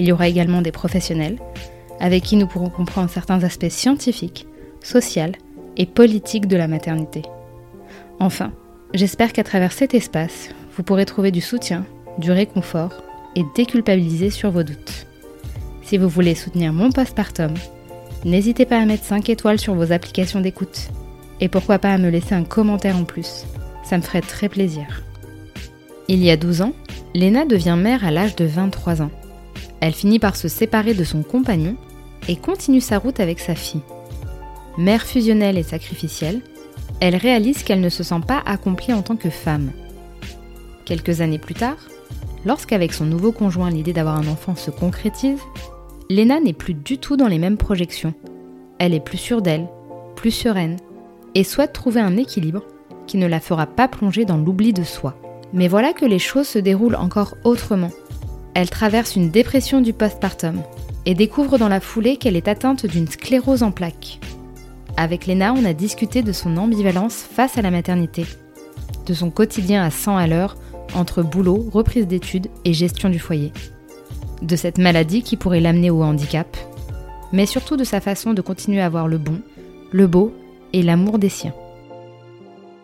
Il y aura également des professionnels, avec qui nous pourrons comprendre certains aspects scientifiques, sociaux et politiques de la maternité. Enfin, j'espère qu'à travers cet espace, vous pourrez trouver du soutien, du réconfort et déculpabiliser sur vos doutes. Si vous voulez soutenir mon postpartum, n'hésitez pas à mettre 5 étoiles sur vos applications d'écoute. Et pourquoi pas à me laisser un commentaire en plus. Ça me ferait très plaisir. Il y a 12 ans, Léna devient mère à l'âge de 23 ans. Elle finit par se séparer de son compagnon et continue sa route avec sa fille. Mère fusionnelle et sacrificielle, elle réalise qu'elle ne se sent pas accomplie en tant que femme. Quelques années plus tard, lorsqu'avec son nouveau conjoint l'idée d'avoir un enfant se concrétise, Lena n'est plus du tout dans les mêmes projections. Elle est plus sûre d'elle, plus sereine, et souhaite trouver un équilibre qui ne la fera pas plonger dans l'oubli de soi. Mais voilà que les choses se déroulent encore autrement elle traverse une dépression du postpartum et découvre dans la foulée qu'elle est atteinte d'une sclérose en plaques. Avec Léna, on a discuté de son ambivalence face à la maternité, de son quotidien à 100 à l'heure entre boulot, reprise d'études et gestion du foyer, de cette maladie qui pourrait l'amener au handicap, mais surtout de sa façon de continuer à voir le bon, le beau et l'amour des siens.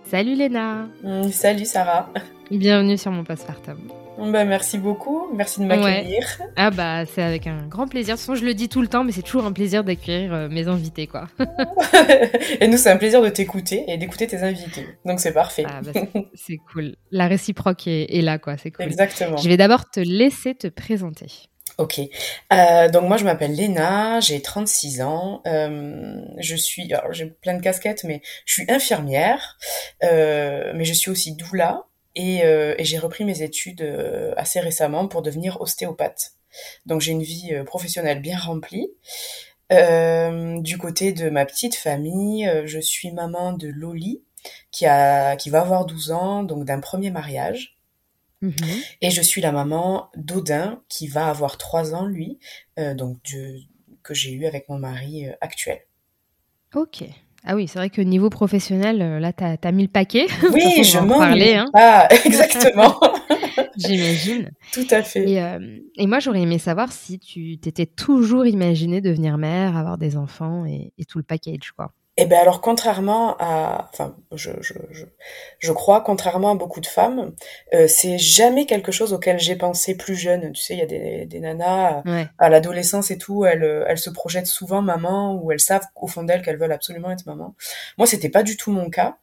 Salut Léna mmh, Salut Sarah Bienvenue sur mon postpartum bah, merci beaucoup, merci de m'accueillir. Ah bah c'est avec un grand plaisir. De toute façon, je le dis tout le temps, mais c'est toujours un plaisir d'accueillir euh, mes invités, quoi. et nous, c'est un plaisir de t'écouter et d'écouter tes invités. Donc c'est parfait. Ah, bah, c'est cool. La réciproque est, là, quoi. C'est cool. Exactement. Je vais d'abord te laisser te présenter. Ok. Euh, donc moi je m'appelle Léna, j'ai 36 ans. Euh, je suis, alors j'ai plein de casquettes, mais je suis infirmière, mais je suis aussi doula. Euh, et, j'ai repris mes études euh, assez récemment pour devenir ostéopathe. Donc j'ai une vie euh, professionnelle bien remplie. du côté de ma petite famille, je suis maman de Loli, qui, a, qui va avoir 12 ans, donc d'un premier mariage. Mhm. Et je suis la maman d'Odin, qui va avoir 3 ans, lui, donc que j'ai eu avec mon mari actuel. Ok. Ah oui, c'est vrai que niveau professionnel, euh, là, tu as, mis le paquet. Oui, je m'en. Hein. Ah, exactement. J'imagine. Tout à fait. Et, euh, et moi, j'aurais aimé savoir si tu t'étais toujours imaginé devenir mère, avoir des enfants et, et tout le package, quoi. Eh ben alors contrairement à, enfin je je je, je crois contrairement à beaucoup de femmes, euh, c'est jamais quelque chose auquel j'ai pensé plus jeune. Tu sais, il y a des, des nanas à l'adolescence et tout, elles elles se projettent souvent maman ou elles savent au fond d'elles qu'elles veulent absolument être maman. Moi, c'était pas du tout mon cas.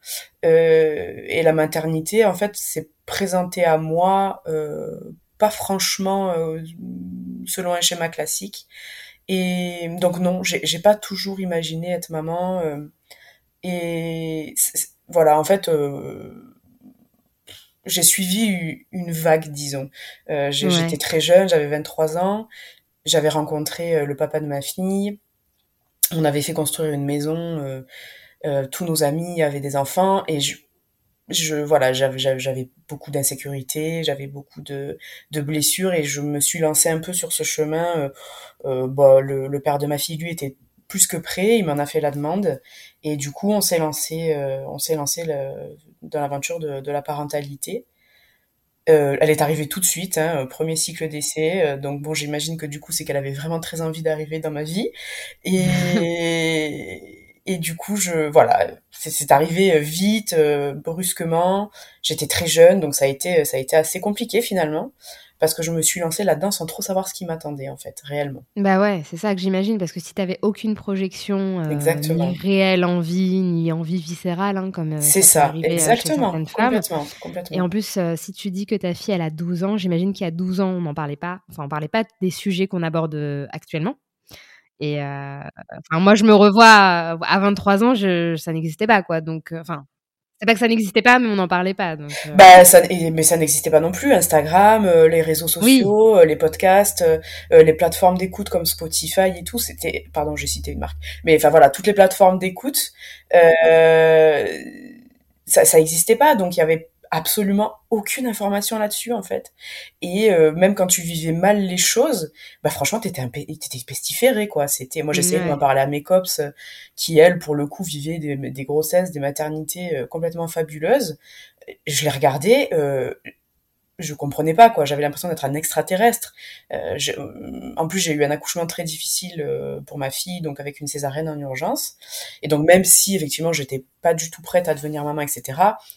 Euh, et la maternité, en fait, s'est présentée à moi euh, pas franchement euh, selon un schéma classique. Et donc non, j'ai pas toujours imaginé être maman. Euh, et voilà, en fait, euh, j'ai suivi une vague, disons. Euh, j'étais très jeune, j'avais 23 ans. J'avais rencontré le papa de ma fille. On avait fait construire une maison. tous nos amis avaient des enfants et je, je voilà j'avais beaucoup d'insécurité j'avais beaucoup de, de blessures et je me suis lancée un peu sur ce chemin euh, euh bah, le, le, père de ma fille lui était plus que prêt il m'en a fait la demande et du coup on s'est lancé euh, on s'est lancé dans l'aventure de, de la parentalité euh, elle est arrivée tout de suite, hein, premier cycle d'essai. Euh, donc bon, j'imagine que du coup, c'est qu'elle avait vraiment très envie d'arriver dans ma vie. Et, et du coup, je voilà, c'est arrivé euh, vite, euh, brusquement. J'étais très jeune, donc ça a été ça a été assez compliqué finalement parce que je me suis lancée là-dedans sans trop savoir ce qui m'attendait en fait, réellement. Bah ouais, c'est ça que j'imagine parce que si t'avais aucune projection, euh, ni réelle envie, ni envie viscérale, hein, comme c'est ça, exactement, complètement, Et en plus, si tu dis que ta fille elle a 12 ans, j'imagine qu'il y a 12 ans on n'en parlait pas, enfin on parlait pas des sujets qu'on aborde actuellement. Et euh, enfin, moi, je me revois à 23 ans, je, ça n'existait pas, quoi. Donc, euh, enfin, C'est pas que ça n'existait pas, mais on n'en parlait pas. Donc, euh. Bah, ça, mais ça n'existait pas non plus. Instagram, euh, les réseaux sociaux, euh, les podcasts, les plateformes d'écoute comme Spotify et tout. C'était, pardon, j'ai cité une marque. Mais enfin voilà, toutes les plateformes d'écoute, ça, ça n'existait pas. Donc il y avait absolument aucune information là-dessus en fait. Et euh, même quand tu vivais mal les choses, bah franchement t'étais un t'étais pestiféré quoi. C'était moi j'essayais de m'en parler à mes cops euh, qui elles pour le coup vivaient des, des grossesses, des maternités euh, complètement fabuleuses. Je les regardais, je comprenais pas quoi. J'avais l'impression d'être un extraterrestre. Euh, en plus j'ai eu un accouchement très difficile euh, pour ma fille donc avec une césarienne en urgence. Et donc même si effectivement j'étais pas du tout prête à devenir maman etc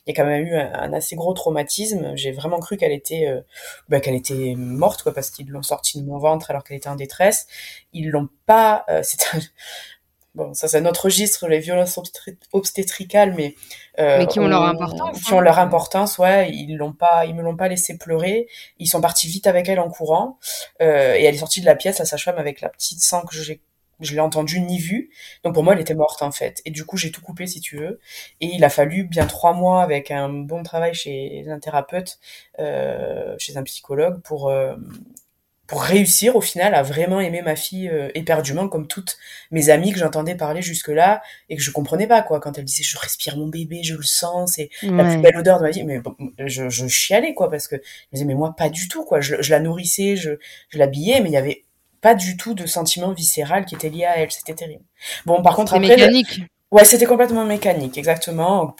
il y a quand même eu un, assez gros traumatisme. J'ai vraiment cru qu'elle était euh, bah, qu'elle était morte quoi parce qu'ils l'ont sortie de mon ventre alors qu'elle était en détresse. Ils l'ont pas euh, c'était bon, ça c'est notre registre, les violences obstétricales, mais, euh, mais qui ont leur importance. Qui ont hein. leur importance, ouais. Ils l'ont pas, ils me l'ont pas laissé pleurer. Ils sont partis vite avec elle en courant, euh, et elle est sortie de la pièce, la sage-femme, avec la petite sang que j'ai je l'ai entendue ni vue. Donc pour moi, elle était morte en fait. Et du coup, j'ai tout coupé si tu veux. Et il a fallu bien trois mois avec un bon travail chez un thérapeute, euh, chez un psychologue pour euh, pour réussir au final à vraiment aimer ma fille euh, éperdument comme toutes mes amies que j'entendais parler jusque là et que je comprenais pas quoi. Quand elle disait je respire mon bébé je le sens c'est la plus belle odeur de ma vie. Mais je, je chialais quoi parce que je me disais mais moi pas du tout quoi. Je, je la nourrissais je, je l'habillais mais il y avait pas du tout de sentiment viscéral qui était lié à elle. C'était terrible. Bon par contre après mécanique. Ouais c'était complètement mécanique exactement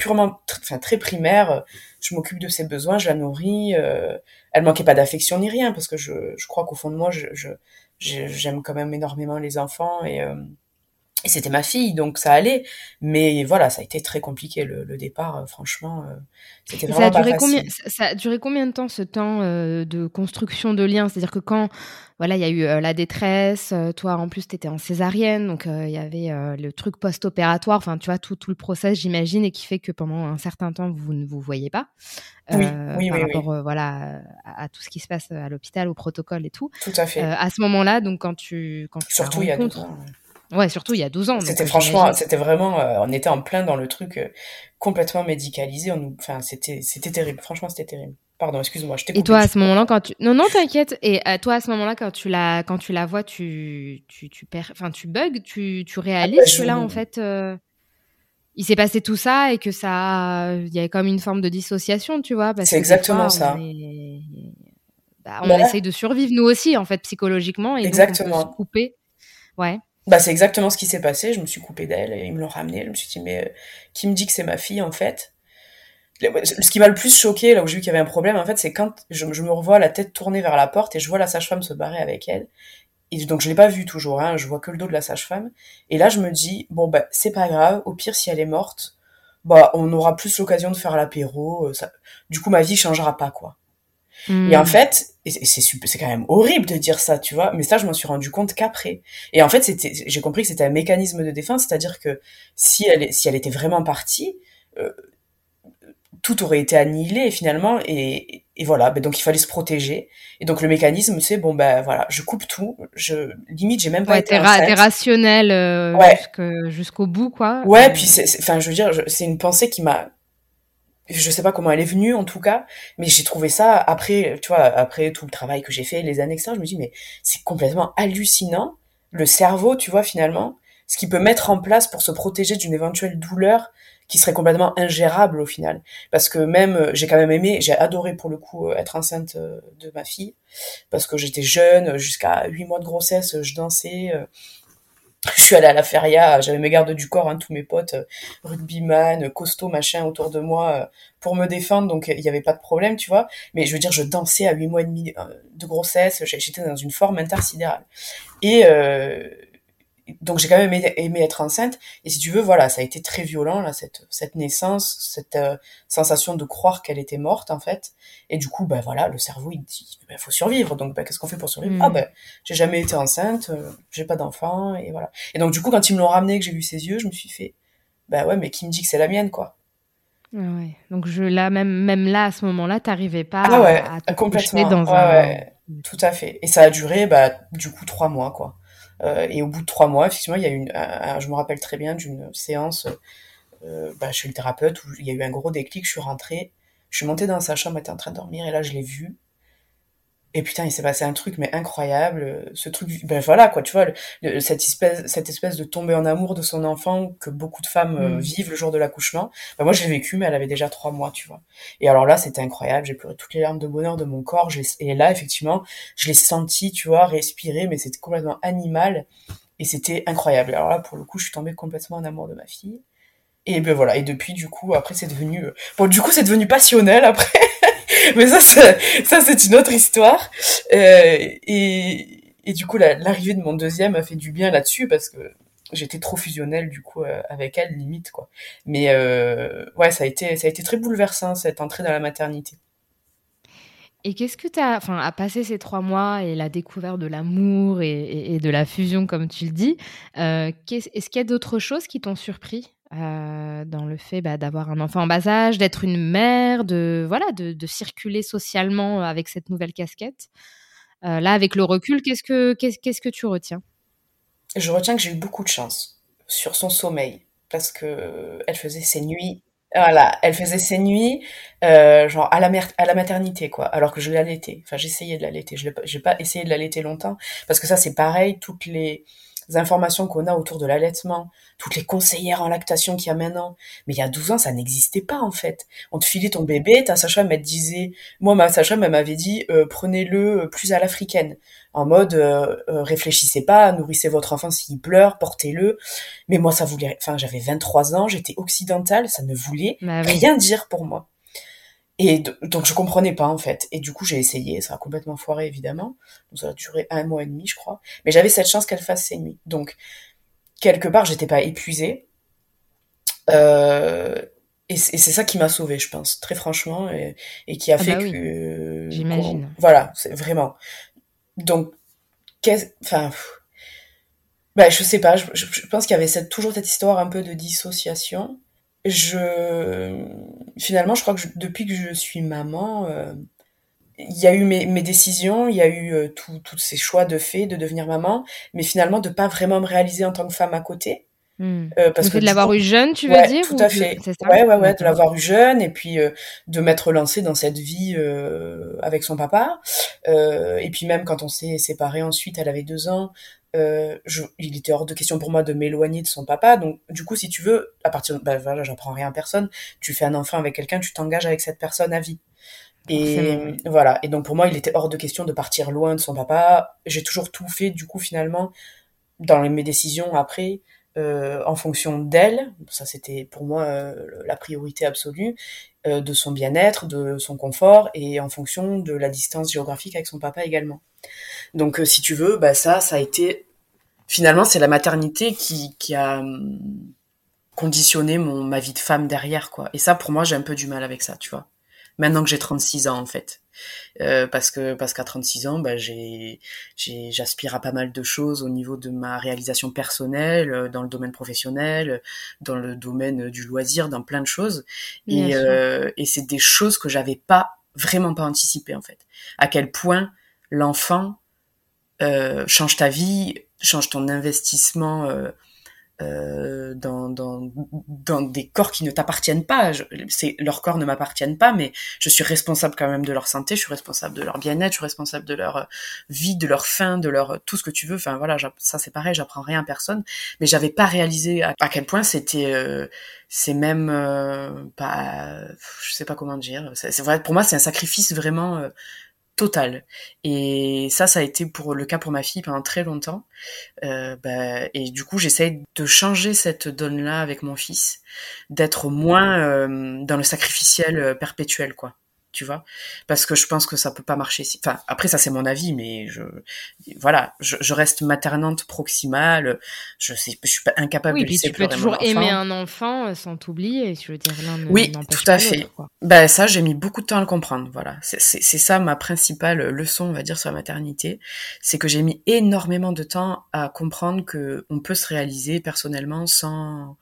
purement enfin très primaire je m'occupe de ses besoins je la nourris euh, elle manquait pas d'affection ni rien parce que je, je crois qu'au fond de moi je, j'aime quand même énormément les enfants et, euh, et c'était ma fille donc ça allait mais voilà ça a été très compliqué le, le départ euh, franchement euh, c'était vraiment ça a duré combien ça a duré combien de temps ce temps de construction de liens c'est-à-dire que quand voilà, il y a eu la détresse. toi, en plus, tu étais en césarienne, donc il y avait le truc post-opératoire. Enfin, tu vois, tout, tout le process, j'imagine, et qui fait que pendant un certain temps, vous ne vous voyez pas. Oui, oui, par oui, rapport, voilà, à, tout ce qui se passe à l'hôpital, au protocole et tout. Tout à fait. à ce moment-là, donc quand tu, quand tu surtout il y a 12 ans. Ouais, surtout il y a 12 ans. C'était franchement, c'était vraiment, on était en plein dans le truc complètement médicalisé. On enfin, c'était, c'était terrible. Franchement, c'était terrible. Pardon, excuse-moi, je t'ai Et toi, à ce moment-là, quand tu... Non, non, t'inquiète. Et euh, toi, à ce moment-là, quand tu la, quand tu la vois, tu, tu, tu perds... Enfin, tu bugs, tu, tu réalises ah bah, que là, en fait, euh, il s'est passé tout ça et que ça... Il y avait comme une forme de dissociation, tu vois. C'est exactement ça. On, bah, on essaye de survivre, nous aussi, en fait, psychologiquement. Et exactement. Donc, on se couper. Ouais. Bah, c'est exactement ce qui s'est passé. Je me suis coupée d'elle et ils me l'ont ramenée. Je me suis dit, mais euh, qui me dit que c'est ma fille, en fait? Ce qui m'a le plus choqué, là où j'ai vu qu'il y avait un problème, en fait, c'est quand je, me revois la tête tournée vers la porte et je vois la sage-femme se barrer avec elle. Et donc, je l'ai pas vue toujours, hein, je vois que le dos de la sage-femme. Et là, je me dis, bon, bah, c'est pas grave, au pire, si elle est morte, bah, on aura plus l'occasion de faire l'apéro, euh, ça... du coup, ma vie changera pas, quoi. Et en fait, c'est c'est quand même horrible de dire ça, tu vois, mais ça, je m'en suis rendu compte qu'après. Et en fait, c'était, j'ai compris que c'était un mécanisme de défense, c'est-à-dire que si elle, si elle était vraiment partie, euh, tout aurait été annihilé finalement et, et voilà. Ben donc il fallait se protéger. Et donc le mécanisme c'est bon ben voilà je coupe tout. Je limite j'ai même pas ouais, été t'es rationnel euh, jusqu'au bout quoi. Ouais euh. puis enfin je veux dire c'est une pensée qui m'a je sais pas comment elle est venue en tout cas mais j'ai trouvé ça après tu vois après tout le travail que j'ai fait les années ça je me dis mais c'est complètement hallucinant le cerveau tu vois finalement ce qu'il peut mettre en place pour se protéger d'une éventuelle douleur qui serait complètement ingérable au final. Parce que même, euh, j'ai quand même aimé, j'ai adoré pour le coup euh, être enceinte euh, de ma fille, parce que j'étais jeune, jusqu'à huit mois de grossesse, je dansais. Je suis allée à la feria, j'avais mes gardes du corps, hein, tous mes potes, rugbyman, costaud, machin autour de moi pour me défendre, donc il n'y avait pas de problème, tu vois. Mais je veux dire, je dansais à huit mois et demi de grossesse, j'étais dans une forme intersidérale. Et donc j'ai quand même aimé, être enceinte et si tu veux voilà ça a été très violent là cette cette naissance cette euh, sensation de croire qu'elle était morte en fait et du coup ben voilà le cerveau il dit ben, faut survivre donc ben, qu'est-ce qu'on fait pour survivre? Mm. ah ben j'ai jamais été enceinte euh, j'ai pas d'enfant et voilà et donc du coup quand ils me l'ont ramené que j'ai vu ses yeux je me suis fait ben ouais mais qui me dit que c'est la mienne quoi? Ah ouais. Donc je là même même là à ce moment-là, t'arrivais pas ah ouais, à, te complètement dans ouais, un... ouais, tout à fait. Et ça a duré bah du coup trois mois quoi. Euh, et au bout de trois mois, effectivement, il y a une, je me rappelle très bien d'une séance bah, chez le thérapeute où il y a eu un gros déclic. Je suis rentrée, je suis montée dans sa chambre, elle était en train de dormir et là je l'ai vue. Et putain, il s'est passé un truc mais incroyable. Ce truc, ben voilà quoi, tu vois, cette espèce, cette espèce de tomber en amour de son enfant que beaucoup de femmes euh, mm. vivent le jour de l'accouchement. Ben moi, je l'ai vécu, mais elle avait déjà trois mois, tu vois. Et alors là, c'était incroyable. J'ai pleuré toutes les larmes de bonheur de mon corps. Et là, effectivement, je l'ai senti, tu vois, respirer, mais c'était complètement animal. Et c'était incroyable. Alors là, pour le coup, je suis tombée complètement en amour de ma fille. Et ben voilà. Et depuis, du coup, après, c'est devenu, euh, bon, du coup, c'est devenu passionnel après. Mais ça, ça c'est une autre histoire. Euh, et, et du coup, l'arrivée de mon deuxième a fait du bien là-dessus parce que j'étais trop fusionnelle du coup euh, avec elle limite quoi. Mais euh, ouais, ça a été ça a été très bouleversant cette entrée dans la maternité. Et qu'est-ce que tu as, enfin, à passer ces trois mois et la découverte de l'amour et, de la fusion, comme tu le dis, euh, est-ce qu'il y a d'autres choses qui t'ont surpris? Euh, dans le fait bah, d'avoir un enfant en bas âge, d'être une mère, de voilà, de, circuler socialement avec cette nouvelle casquette. Euh, là, avec le recul, qu'est-ce que que tu retiens? Je retiens que j'ai eu beaucoup de chance sur son sommeil parce que elle faisait ses nuits. Voilà, elle faisait ses nuits, euh, genre à la, à la maternité, quoi. Alors que je l'allaitais. Enfin, j'essayais de l'allaiter. Je n'ai pas essayé de l'allaiter longtemps parce que ça, c'est pareil. Toutes les informations qu'on a autour de l'allaitement, toutes les conseillères en lactation qu'il y a maintenant. Mais il y a 12 ans, ça n'existait pas en fait. On te filait ton bébé, ta sage-femme elle disait, moi ma sage-femme elle m'avait dit euh, prenez-le plus à l'africaine, en mode euh, euh, réfléchissez pas, nourrissez votre enfant s'il pleure, portez-le. Mais moi ça voulait, enfin j'avais 23 ans, j'étais occidentale, ça ne voulait bah rien dire pour moi. Et donc je comprenais pas en fait. Et du coup j'ai essayé, ça a complètement foiré évidemment. Donc ça a duré un mois et demi je crois. Mais j'avais cette chance qu'elle fasse ses nuits. Donc quelque part j'étais pas épuisée. Euh, et c'est ça qui m'a sauvée, je pense, très franchement, et, et qui a ah fait bah que. J'imagine. Voilà, c'est vraiment. Donc, enfin, bah, je sais pas. Je, je pense qu'il y avait cette, toujours cette histoire un peu de dissociation je finalement je crois que depuis que je suis maman euh, il y a eu mes, mes décisions il y a eu euh, tous ces choix de fait de devenir maman mais finalement de pas vraiment me réaliser en tant que femme à côté. Hmm. euh, parce que de l'avoir eu jeune tu veux dire tout à fait. ouais ouais ouais de l'avoir eu jeune et puis euh, de m'être lancée dans cette vie avec son papa. Et puis même quand on s'est séparés ensuite elle avait deux ans euh, je, il était hors de question pour moi de m'éloigner de son papa. Donc, du coup, si tu veux, à partir de, bah, voilà, j'apprends rien à personne. Tu fais un enfant avec quelqu'un, tu t'engages avec cette personne à vie. Et voilà. Et donc, pour moi, il était hors de question de partir loin de son papa. J'ai toujours tout fait, du coup, finalement, dans mes décisions après, euh, en fonction d'elle. Ça, c'était pour moi euh, la priorité absolue. Euh, de son bien-être, de son confort et en fonction de la distance géographique avec son papa également. Donc euh, si tu veux, bah ça, ça a été finalement c'est la maternité qui, qui a hum, conditionné mon ma vie de femme derrière quoi. Et ça pour moi j'ai un peu du mal avec ça, tu vois. Maintenant que j'ai 36 ans en fait. Euh, parce que parce qu'à 36 ans, bah, j'ai j'aspire à pas mal de choses au niveau de ma réalisation personnelle, euh, dans le domaine professionnel, dans le domaine du loisir, dans plein de choses. et, euh, et c'est des choses que j'avais pas vraiment pas anticipé en fait. À quel point l'enfant euh, change ta vie, change ton investissement euh, euh, dans, dans, dans des corps qui ne t'appartiennent pas. c'est leurs corps ne m'appartiennent pas, mais je suis responsable quand même de leur santé, je suis responsable de leur bien-être, je suis responsable de leur vie, de leur faim, de leur tout ce que tu veux. Enfin voilà, ça c'est pareil, j'apprends rien à personne, mais j'avais pas réalisé à, quel point c'était, euh, c'est même euh, pas, je sais pas comment dire. C'est vrai pour moi c'est un sacrifice vraiment euh, total. Et ça, ça a été pour le cas pour ma fille pendant très longtemps. Euh, bah, et du coup, j'essaie de changer cette donne-là avec mon fils, d'être moins euh, dans le sacrificiel euh, perpétuel, quoi tu vois. Parce que je pense que ça peut pas marcher si... enfin après ça c'est mon avis mais je voilà je, je, reste maternante proximale. Je sais je suis pas incapable oui, de laisser tu peux toujours aimer un enfant euh, sans t'oublier je veux dire l'un oui tout à fait. ben ça j'ai mis beaucoup de temps à le comprendre voilà. C'est ça ma principale leçon on va dire sur la maternité. C'est que j'ai mis énormément de temps à comprendre que on peut se réaliser personnellement sans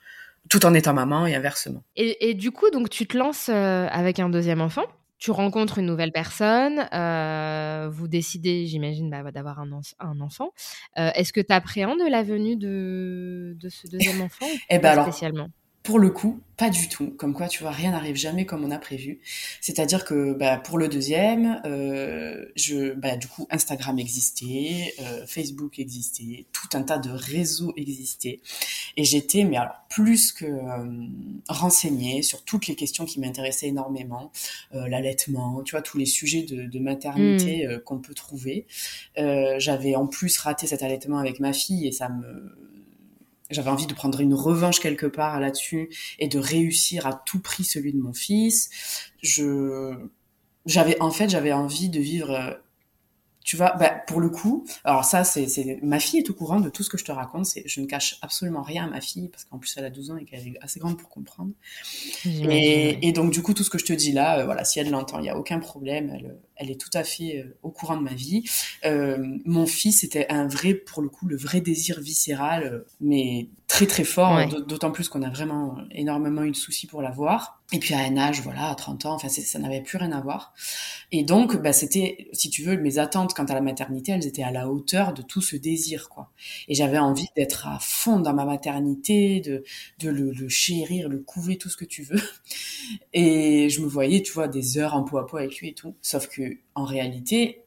tout en étant maman et inversement. Et, et du coup, donc tu te lances euh, avec un deuxième enfant tu rencontres une nouvelle personne, euh, vous décidez, j'imagine, bah, d'avoir un, un, enfant. Euh, est-ce que tu appréhendes la venue de, de ce deuxième enfant eh ben spécialement? Pour le coup, pas du tout. Comme quoi, tu vois, rien n'arrive jamais comme on a prévu. C'est-à-dire que bah, pour le deuxième, euh, je, bah, du coup, Instagram existait, euh, Facebook existait, tout un tas de réseaux existaient. Et j'étais, mais alors, plus que euh, renseignée sur toutes les questions qui m'intéressaient énormément. Euh, l'allaitement, tu vois, tous les sujets de, de maternité mmh. qu'on peut trouver. J'avais en plus raté cet allaitement avec ma fille et ça me j'avais envie de prendre une revanche quelque part là-dessus et de réussir à tout prix celui de mon fils. Je, j'avais, en fait, j'avais envie de vivre euh, tu vois, bah, pour le coup, alors ça, c'est, ma fille est au courant de tout ce que je te raconte. C'est, je ne cache absolument rien à ma fille parce qu'en plus elle a 12 ans et qu'elle est assez grande pour comprendre. Et, donc du coup, tout ce que je te dis là, euh, voilà, si elle l'entend, il y a aucun problème. Elle, elle est tout à fait euh, au courant de ma vie. Euh, mon fils était un vrai, pour le coup, le vrai désir viscéral, mais très très fort. D'autant plus qu'on a vraiment énormément eu de soucis pour l'avoir. Et puis à un âge, voilà, à 30 ans, enfin, ça n'avait plus rien à voir. Et donc, bah, c'était, si tu veux, mes attentes quant à la maternité, elles étaient à la hauteur de tout ce désir, quoi. Et j'avais envie d'être à fond dans ma maternité, de, de le, le, chérir, le couver, tout ce que tu veux. Et je me voyais, tu vois, des heures en peau à peau avec lui et tout. Sauf que, en réalité,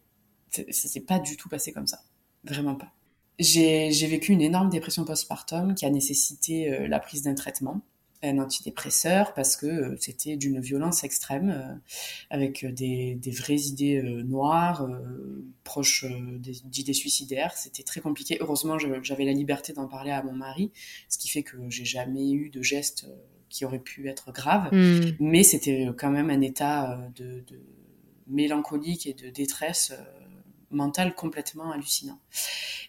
ça s'est pas du tout passé comme ça. Vraiment pas. J'ai vécu une énorme dépression postpartum qui a nécessité euh, la prise d'un traitement un antidépresseur parce que euh, c'était d'une violence extrême, euh, avec des, des, vraies idées noires, proches d'idées suicidaires. C'était très compliqué. Heureusement, j'avais la liberté d'en parler à mon mari, ce qui fait que j'ai jamais eu de gestes qui auraient pu être graves. Hmm. Mais c'était quand même un état de, de mélancolique et de détresse mentale complètement hallucinant.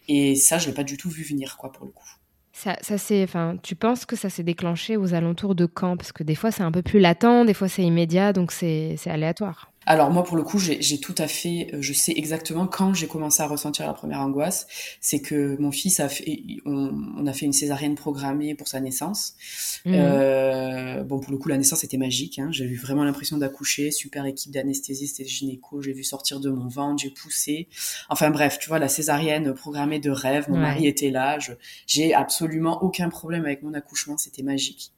Et ça, je l'ai pas du tout vu venir, quoi, pour le coup. Ça, ça enfin, tu penses que ça s'est déclenché aux alentours de quand? Parce que des fois c'est un peu plus latent, des fois c'est immédiat, donc c'est aléatoire. Alors moi pour le coup j'ai tout à fait, euh, je sais exactement quand j'ai commencé à ressentir la première angoisse, c'est que mon fils a fait, on, a fait une césarienne programmée pour sa naissance. Mmh. Euh, bon pour le coup la naissance était magique, hein. j'ai eu vraiment l'impression d'accoucher, super équipe d'anesthésistes et de gynéco, j'ai vu sortir de mon ventre, j'ai poussé. Enfin bref, tu vois la césarienne programmée de rêve, mon mari était là, j'ai absolument aucun problème avec mon accouchement, c'était magique.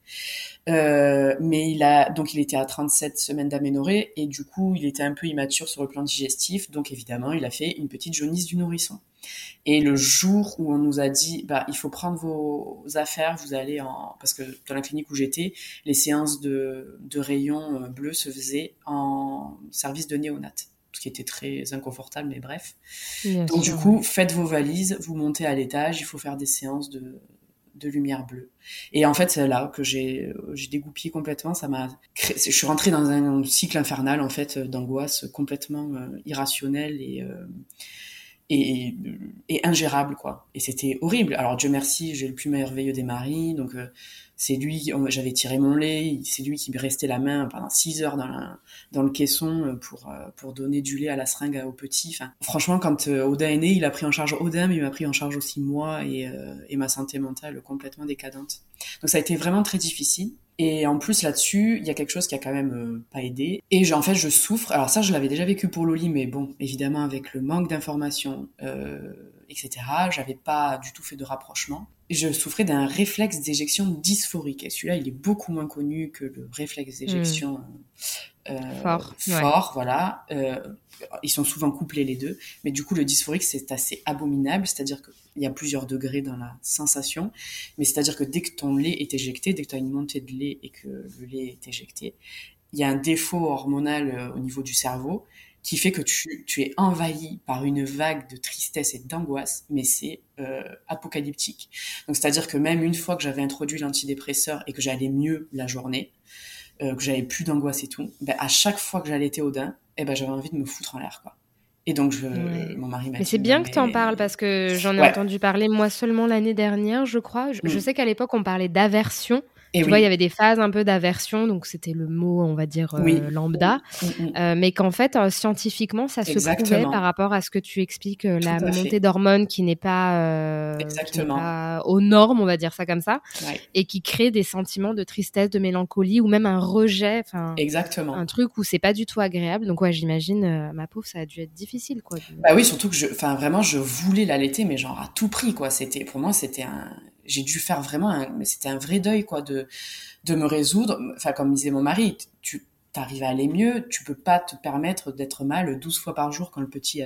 Euh, mais il a donc il était à 37 semaines d'aménorrhée et du coup il était un peu immature sur le plan digestif, donc évidemment il a fait une petite jaunisse du nourrisson. Et le jour où on nous a dit bah il faut prendre vos affaires, vous allez en parce que dans la clinique où j'étais, les séances de de rayons euh, bleus se faisaient en service de néonat ce qui était très inconfortable, mais bref. Donc du coup, faites vos valises, vous montez à l'étage, il faut faire des séances de, de lumière bleue. Et en fait, c'est là que j'ai j'ai dégoupillé complètement. Ça m'a, je suis rentrée dans un cycle infernal en fait d'angoisse complètement euh, irrationnelle et, euh, et et ingérable quoi. Et c'était horrible. Alors Dieu merci, j'ai le plus merveilleux des maris, donc euh, c'est lui, j'avais tiré mon lait, c'est lui qui me restait la main pendant six heures dans, le caisson euh, pour, euh, pour donner du lait à la seringue au petit. Enfin, franchement, quand euh, Odin est né, il a pris en charge Odin, mais il m'a pris en charge aussi moi et, et ma santé mentale complètement décadente. Donc ça a été vraiment très difficile. Et en plus là-dessus, il y a quelque chose qui a quand même pas aidé. Et en fait, je souffre. Alors ça, je l'avais déjà vécu pour Loli, mais bon, évidemment avec le manque d'informations, euh, etc. J'avais pas du tout fait de rapprochement je souffrais d'un réflexe d'éjection dysphorique. Et celui-là, il est beaucoup moins connu que le réflexe d'éjection hmm. euh, fort, fort voilà. Euh, ils sont souvent couplés les deux, mais du coup, le dysphorique, c'est assez abominable, c'est-à-dire qu'il y a plusieurs degrés dans la sensation, mais c'est-à-dire que dès que ton lait est éjecté, dès que tu as une montée de lait et que le lait est éjecté, il y a un défaut hormonal euh, au niveau du cerveau qui fait que tu, tu, es envahi par une vague de tristesse et d'angoisse, mais c'est euh, apocalyptique. Donc c'est-à-dire que même une fois que j'avais introduit l'antidépresseur et que j'allais mieux la journée, euh, que j'avais plus d'angoisse et tout, ben, à chaque fois que j'allais Théodin, eh ben, j'avais envie de me foutre en l'air. quoi. Et donc, je, mon mari m'a Mais c'est bien que tu en parles parce que j'en ai entendu parler moi seulement l'année dernière, je crois. Je, je mm. sais qu'à l'époque, on parlait d'aversion tu vois, il y avait des phases un peu d'aversion, donc c'était le mot, on va dire, euh, lambda, mm, mm. Euh, mais qu'en fait, euh, scientifiquement, ça se prouvait par rapport à ce que tu expliques, la montée d'hormones qui n'est pas, pas, aux normes, on va dire ça comme ça, et qui crée des sentiments de tristesse, de mélancolie, ou même un rejet, enfin, Exactement. un truc où c'est pas du tout agréable. Donc ouais, j'imagine, ma pauvre, ça a dû être difficile, quoi. Bah oui, surtout que je, enfin, vraiment, je voulais l'allaiter, mais genre à tout prix, quoi. C'était, pour moi, c'était un j'ai dû faire vraiment, mais c'était un vrai deuil quoi de de me résoudre. Enfin, comme disait mon mari, tu t'arrives à aller mieux, tu peux pas te permettre d'être mal 12 fois par jour quand le petit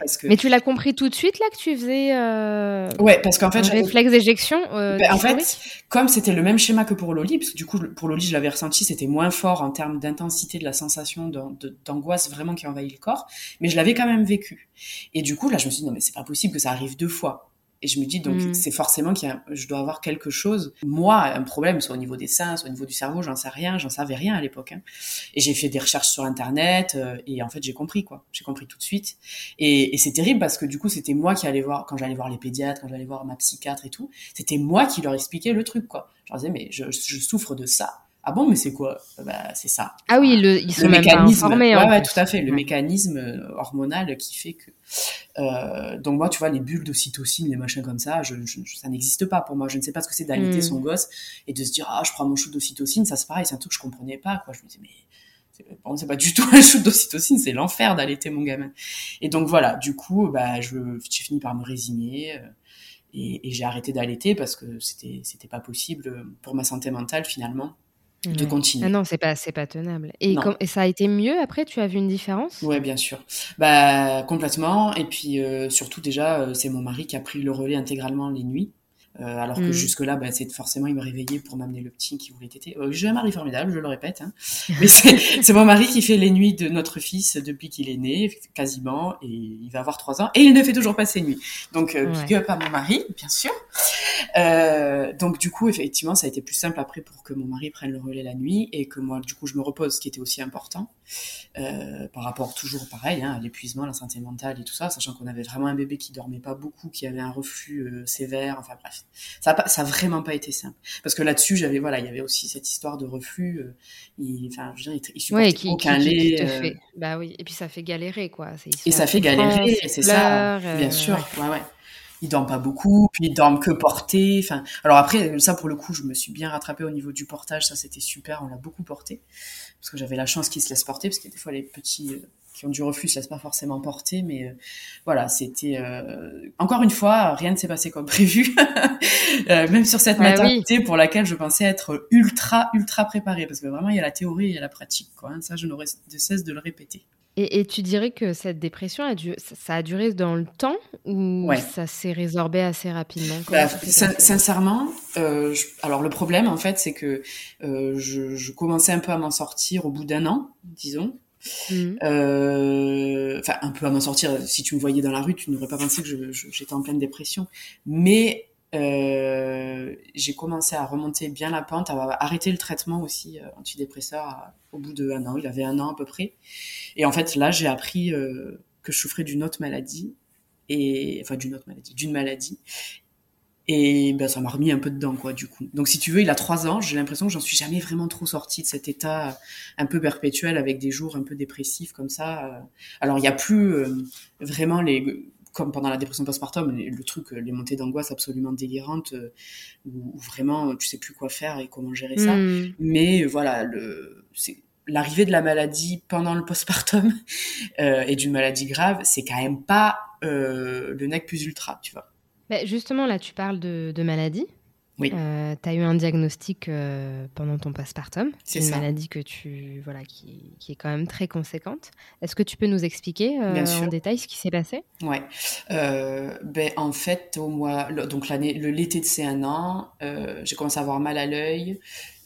parce que... Mais tu l'as compris tout de suite là que tu faisais euh... Ouais, parce qu'en fait, un réflexe d'éjection euh, ben, en fait, comme c'était le même schéma que pour Loli, parce que du coup pour Loli, je l'avais ressenti, c'était moins fort en termes d'intensité de la sensation d'angoisse vraiment qui envahit le corps, mais je l'avais quand même vécu. Et du coup, là, je me suis dit non mais c'est pas possible que ça arrive deux fois. Et je me dis donc mm. c'est forcément qu'il je dois avoir quelque chose, moi, un problème, soit au niveau des seins, soit au niveau du cerveau, j'en sais rien, j'en savais rien à l'époque. Hein. Et j'ai fait des recherches sur internet euh, et en fait j'ai compris quoi, j'ai compris tout de suite. Et, et c'est terrible parce que du coup c'était moi qui allais voir quand j'allais voir les pédiatres, quand j'allais voir ma psychiatre et tout, c'était moi qui leur expliquais le truc quoi. Je leur disais mais je, je souffre de ça ah bon, mais c'est quoi? Bah, C'est ça. Ah oui, le, ils sont le même mécanisme, pas informés. Ouais, ouais, tout à fait. Le mécanisme euh, hormonal qui fait que. Euh, donc moi, tu vois, les bulles d'ocytocine, les machins comme ça, je, je, ça n'existe pas pour moi. Je ne sais pas ce que c'est d'allaiter mm. son gosse et de se dire ah je prends mon shoot d'ocytocine, ça c'est pareil, c'est un truc que je comprenais pas quoi. Je me disais mais bon, c'est pas du tout un shoot d'ocytocine, c'est l'enfer d'allaiter mon gamin. Et donc voilà, du coup, bah je j'ai fini par me résigner. Euh, et, et j'ai arrêté d'allaiter parce que c'était c'était pas possible pour ma santé mentale finalement de continuer. Ah non, c'est pas, c'est pas tenable. Et, et, ça a été mieux après? Tu as vu une différence? Ouais, bien sûr. Bah complètement. Et puis euh, surtout déjà, euh, c'est mon mari qui a pris le relais intégralement les nuits. Euh, alors que mmh. jusque-là, bah, c'est forcément, il me réveillait pour m'amener le petit qui voulait téter. Euh, J'ai un mari formidable, je le répète. Hein. Mais c'est mon mari qui fait les nuits de notre fils depuis qu'il est né, quasiment, et il va avoir trois ans, et il ne fait toujours pas ses nuits. Donc, euh, big up à mon mari, bien sûr. Euh, donc, du coup, effectivement, ça a été plus simple après pour que mon mari prenne le relais la nuit, et que moi, du coup, je me repose, ce qui était aussi important, euh, par rapport toujours pareil, hein, à l'épuisement, la santé mentale et tout ça, sachant qu'on avait vraiment un bébé qui dormait pas beaucoup, qui avait un reflux euh, sévère, enfin bref ça a, pas, ça a vraiment pas été simple. Parce que là-dessus, j'avais voilà, il y avait aussi cette histoire de reflux. Euh, il, enfin, je veux dire, il, supportait qui, aucun lait. Bah oui, et puis ça fait galérer quoi. Et ça fait galérer, c'est ça. Bien sûr, ouais, ouais. Ils dorment pas beaucoup, puis ils dorment que portés. Enfin, alors après, ça pour le coup, je me suis bien rattrapée au niveau du portage. Ça, c'était super. On l'a beaucoup porté parce que j'avais la chance qu'ils se laissent porter, parce que des fois les petits qui ont du reflux se laissent pas forcément porter, mais euh, voilà, c'était euh, encore une fois, rien ne s'est passé comme prévu, euh, même sur cette maternité pour laquelle je pensais être ultra ultra préparée, parce que vraiment il y a la théorie et il y a la pratique, quoi. Hein. ça, je n'aurais de cesse de le répéter. Et, tu dirais que cette dépression, a ça a duré dans le temps ou ça s'est résorbé assez rapidement? Bah, Sincèrement, alors le problème en fait, c'est que je, je, commençais un peu à m'en sortir au bout d'un an, disons. Mhm. Euh, enfin, un peu à m'en sortir. Si tu me voyais dans la rue, tu n'aurais pas pensé que j'étais en pleine dépression. Mais euh, j'ai commencé à remonter bien la pente, à arrêter le traitement aussi euh, antidépresseur au bout de un an. Il avait un an à peu près. Et en fait, là, j'ai appris que je souffrais d'une autre maladie et enfin d'une autre maladie, d'une maladie et ben, ça m'a remis un peu dedans, quoi, du coup. Donc, si tu veux, il a trois ans, j'ai l'impression que j'en suis jamais vraiment trop sortie de cet état un peu perpétuel avec des jours un peu dépressifs comme ça. Alors, il n'y a plus euh, vraiment les, comme pendant la dépression postpartum, le truc, les montées d'angoisse absolument délirantes, euh, où, vraiment tu sais plus quoi faire et comment gérer ça. Hmm. Mais voilà, le, c'est, l'arrivée de la maladie pendant le postpartum euh, et d'une maladie grave, c'est quand même pas euh, le nec plus ultra, tu vois. Bah, justement, là, tu parles de, maladie. Oui. Euh, tu as eu un diagnostic euh, pendant ton postpartum. C'est une maladie que tu, voilà, qui, qui, est quand même très conséquente. Est-ce que tu peux nous expliquer euh, en détail ce qui s'est passé? Oui. ben, en fait, au mois, donc l'année, l'été de ces un an, j'ai commencé à avoir mal à l'œil.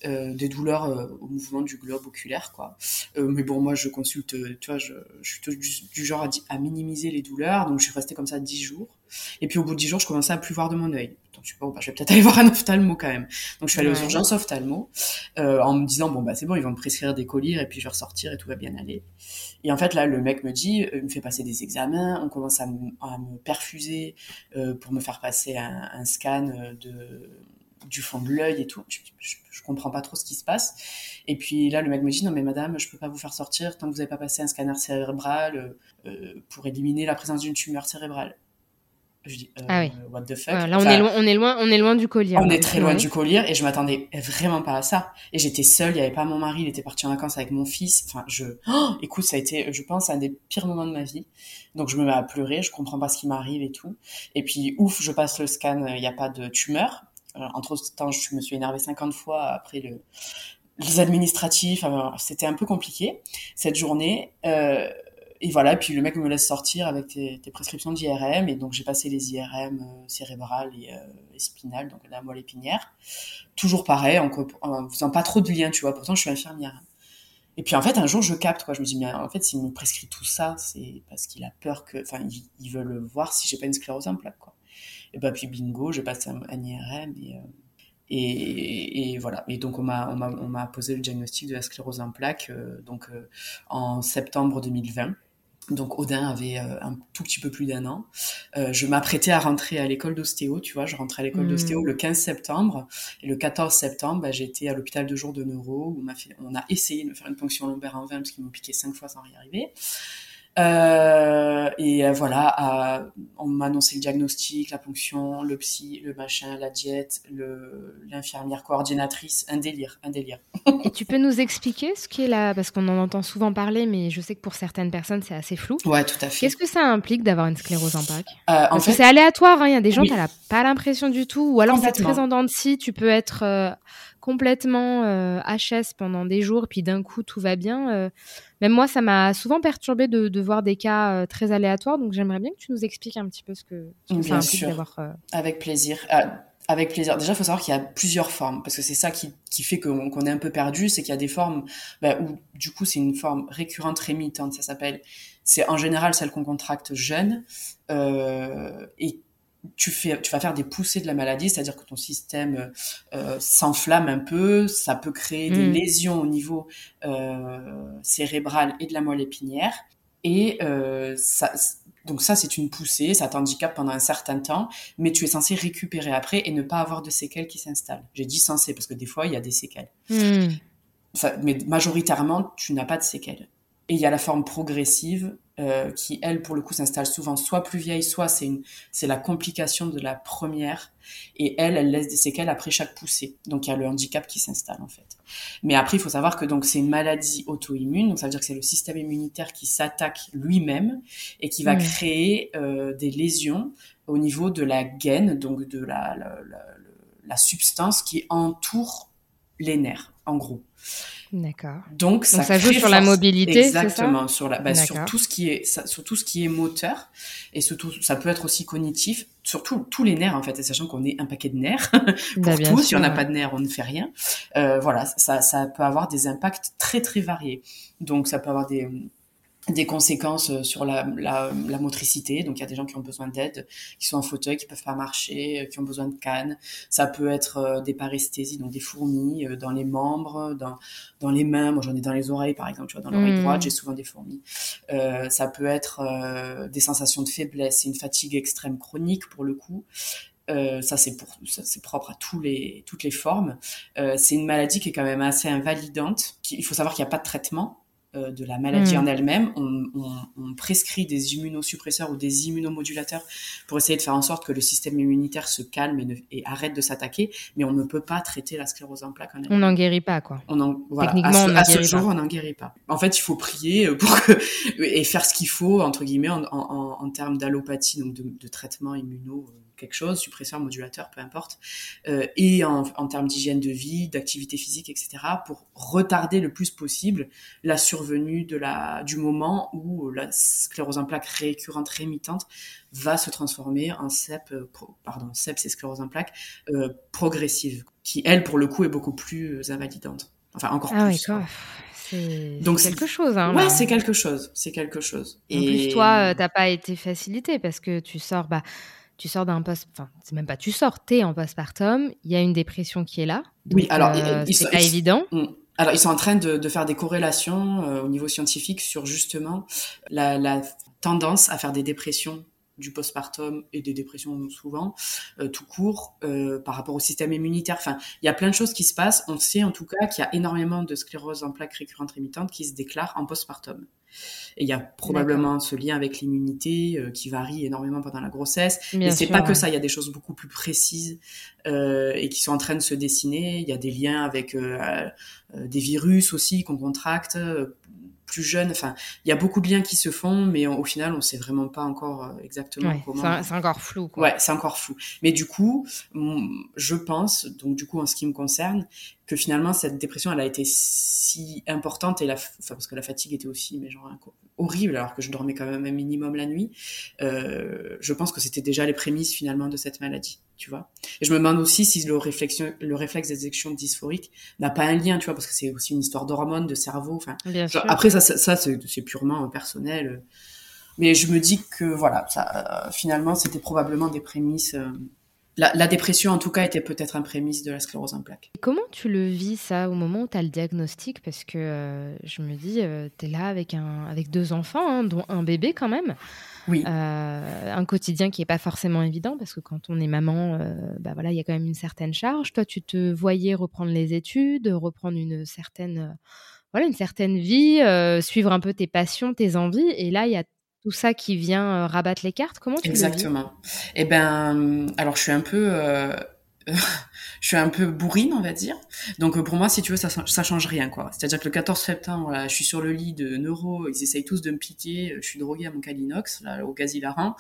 des douleurs au mouvement du globe oculaire quoi mais bon moi je consulte tu vois je, je suis du, genre à, à, minimiser les douleurs donc je suis restée comme ça dix jours et puis au bout de 10 jours, je commençais à plus voir de mon œil. Je, bon, bah, je vais peut-être aller voir un ophtalmo quand même. Donc je suis allée aux urgences ophtalmo euh, en me disant bon bah c'est bon, ils vont me prescrire des collyres et puis je vais ressortir et tout va bien aller. Et en fait là, le mec me dit, euh, il me fait passer des examens, on commence à, me perfuser euh, pour me faire passer un, un scan de du fond de l'œil et tout. Je, je, comprends pas trop ce qui se passe. Et puis là, le mec me dit non mais madame, je peux pas vous faire sortir tant que vous n'avez pas passé un scanner cérébral euh, pour éliminer la présence d'une tumeur cérébrale. Je dis, ah oui. what the fuck. là, on, est loin, on, est loin, on est loin du collier. On est très loin du collier et je m'attendais vraiment pas à ça. Et j'étais seule, il n'y avait pas mon mari, il était parti en vacances avec mon fils. Enfin, je, oh, écoute, ça a été, je pense, un des pires moments de ma vie. Donc, je me mets à pleurer, je comprends pas ce qui m'arrive et tout. Et puis, ouf, je passe le scan, il n'y a pas de tumeur. entre temps, je me suis énervée 50 fois après le, les administratifs. c'était un peu compliqué cette journée. Euh, et voilà, puis le mec me laisse sortir avec tes, prescriptions d'IRM, et donc j'ai passé les IRM euh, cérébrales et, euh, spinales, donc la moelle épinière. Toujours pareil, en, en, faisant pas trop de liens, tu vois, pourtant je suis infirmière. Et puis en fait, un jour, je capte, quoi. Je me dis, mais en fait, s'il me prescrit tout ça, c'est parce qu'il a peur que. Enfin, il, veut le voir si j'ai pas une sclérose en plaques, quoi. Et bah, puis bingo, j'ai passé un, IRM et. Euh, et, et, voilà. Et donc on m'a on m'a posé le diagnostic de la sclérose en plaques euh, donc euh, en septembre 2020. Donc Odin avait euh, un tout petit peu plus d'un an. Euh, je m'apprêtais à rentrer à l'école d'ostéo, tu vois, je rentrais à l'école d'ostéo hmm. le 15 septembre et le 14 septembre, bah, j'étais à l'hôpital de jour de neuro où on a, fait, on a essayé de me faire une ponction lombaire en 20 parce qu'ils m'ont piqué cinq fois sans y arriver. Euh, et euh, voilà, on m'a annoncé le diagnostic, la ponction, le psy, le machin, la diète, l'infirmière coordinatrice, un délire, un délire. et tu peux nous expliquer ce qui est là, parce qu'on en entend souvent parler, mais je sais que pour certaines personnes c'est assez flou. Ouais, tout à fait. Qu'est-ce que ça implique d'avoir une sclérose en plaques euh, en fait... c'est aléatoire, hein. il y a des gens qui n'ont pas l'impression du tout, ou alors c'est très en dents de scie, tu peux être euh, complètement HS pendant des jours, puis d'un coup tout va bien. Même moi, ça m'a souvent perturbé de, voir des cas euh, très aléatoires. Donc, j'aimerais bien que tu nous expliques un petit peu ce que, ça implique d'avoir. Euh, Avec plaisir. Ah, avec plaisir. Déjà, il faut savoir qu'il y a plusieurs formes, parce que c'est ça qui, fait qu'on est un peu perdu, c'est qu'il y a des formes bah, où, du coup, c'est une forme récurrente rémitante, ça s'appelle. C'est en général celle qu'on contracte jeune euh, et tu, fais, tu vas faire des poussées de la maladie, c'est-à-dire que ton système euh, s'enflamme un peu, ça peut créer des mm. lésions au niveau euh, cérébral et de la moelle épinière. Et euh, ça, donc ça, c'est une poussée, ça t'handicape pendant un certain temps, mais tu es censé récupérer après et ne pas avoir de séquelles qui s'installent. J'ai dit censé parce que des fois, il y a des séquelles. Mm. mais majoritairement, tu n'as pas de séquelles. Et il y a la forme progressive euh, qui, elle, pour le coup, s'installe souvent soit plus vieille, soit c'est une, c'est la complication de la première. Et elle, elle laisse des séquelles après chaque poussée. Donc il y a le handicap qui s'installe en fait. Mais après, il faut savoir que donc c'est une maladie auto-immune. Donc ça veut dire que c'est le système immunitaire qui s'attaque lui-même et qui va mmh. créer euh, des lésions au niveau de la gaine, donc de la, la, la, la substance qui entoure les nerfs, en gros. D'accord. Donc, ça, joue sur la mobilité, exactement, sur la, bah, sur tout ce qui est, sur tout ce qui est moteur, et surtout, ça peut être aussi cognitif, surtout tous les nerfs en fait, et sachant qu'on est un paquet de nerfs pour bah, tout. si on n'a pas de nerfs, on ne fait rien. Euh, voilà, ça, ça peut avoir des impacts très très variés. Donc, ça peut avoir des des conséquences euh, sur la, la, la, motricité. Donc, il y a des gens qui ont besoin d'aide, qui sont en fauteuil, qui peuvent pas marcher, euh, qui ont besoin de cannes. Ça peut être euh, des paresthésies, donc des fourmis dans les membres, dans, dans les mains. Moi, j'en ai dans les oreilles, par exemple. Tu vois, dans l'oreille mmh. droite, j'ai souvent des fourmis. Euh, ça peut être euh, des sensations de faiblesse, une fatigue extrême chronique pour le coup. Euh, ça c'est pour c'est propre à tous les toutes les formes. Euh, c'est une maladie qui est quand même assez invalidante. Il faut savoir qu'il n'y a pas de traitement. Euh, de la maladie hmm. en elle-même. On, prescrit des immunosuppresseurs ou des immunomodulateurs pour essayer de faire en sorte que le système immunitaire se calme et, arrête de s'attaquer, mais on ne peut pas traiter la sclérose en plaques. En on n'en guérit pas, quoi. On en, voilà, à ce, jour, on n'en guérit pas. En fait, il faut prier pour que, et faire ce qu'il faut, entre guillemets, en, termes d'allopathie, donc de, de traitement immuno euh, quelque chose, suppresseur, modulateur, peu importe, euh, et en, en termes d'hygiène de vie, d'activité physique, etc., pour retarder le plus possible la survenue de la, du moment où la sclérose en plaques récurrente rémitante va se transformer en CEP, euh, pardon, CEP c'est sclérose en plaques, euh, progressive, qui elle, pour le coup, est beaucoup plus invalidante. Enfin, encore ah plus. C'est donc quelque chose. Hein, ouais, c'est quelque chose. C'est quelque chose. En et... plus, toi, t'as pas été facilité parce que tu sors, bah, tu sors d'un post, enfin, c'est même pas tu sors, t'es en postpartum, il y a une dépression qui est là. oui, alors euh, c'est pas évident. Mm. Alors ils sont en train de, de faire des corrélations euh, au niveau scientifique sur justement la, la, tendance à faire des dépressions du postpartum et des dépressions souvent, euh, tout court, euh, par rapport au système immunitaire. Enfin, il y a plein de choses qui se passent. On sait en tout cas qu'il y a énormément de sclérose en plaques récurrentes rémitantes qui se déclarent en postpartum. Et il y a probablement ce lien avec l'immunité euh, qui varie énormément pendant la grossesse. Mais c'est pas que ça, il y a des choses beaucoup plus précises euh, et qui sont en train de se dessiner. Il y a des liens avec euh, des virus aussi qu'on contracte plus jeune. Enfin, il y a beaucoup de liens qui se font, mais au final, on sait vraiment pas encore euh, exactement comment. C'est encore flou. Quoi. Ouais, c'est encore flou. Mais du coup, je pense, donc du coup, en ce qui me concerne, que finalement cette dépression, elle a été si importante et la, enfin, parce que la fatigue était aussi, mais genre horrible, alors que je dormais quand même un minimum la nuit. Euh, je pense que c'était déjà les prémices finalement de cette maladie, tu vois. Et je me demande aussi si le, réflexion, le réflexe d'éjection dysphorique n'a pas un lien, tu vois, parce que c'est aussi une histoire d'hormones, de cerveau. Enfin, après ça, ça, c'est purement personnel. Mais je me dis que voilà, ça, finalement, c'était probablement des prémices. Euh, la, dépression, en tout cas, était peut-être un prémisse de la sclérose en plaques. Comment tu le vis, ça, au moment où tu as le diagnostic? Parce que euh, je me dis, euh, tu es là avec, un, avec deux enfants, hein, dont un bébé quand même. Oui. Euh, un quotidien qui n'est pas forcément évident, parce que quand on est maman, bah voilà, il y a quand même une certaine charge. Toi, tu te voyais reprendre les études, reprendre une certaine, voilà, une certaine vie, suivre un peu tes passions, tes envies. Et là, il y a tout ça qui vient euh, rabattre les cartes Comment tu Exactement. Eh ben, alors je suis un peu, euh, je suis un peu bourrine, on va dire. Donc euh, pour moi, si tu veux, ça, ça change rien, quoi. C'est-à-dire que le 14 septembre, je suis sur le lit de neuro, ils essayent tous de me piquer, je suis droguée à mon calinox, là, au gaz hilarant.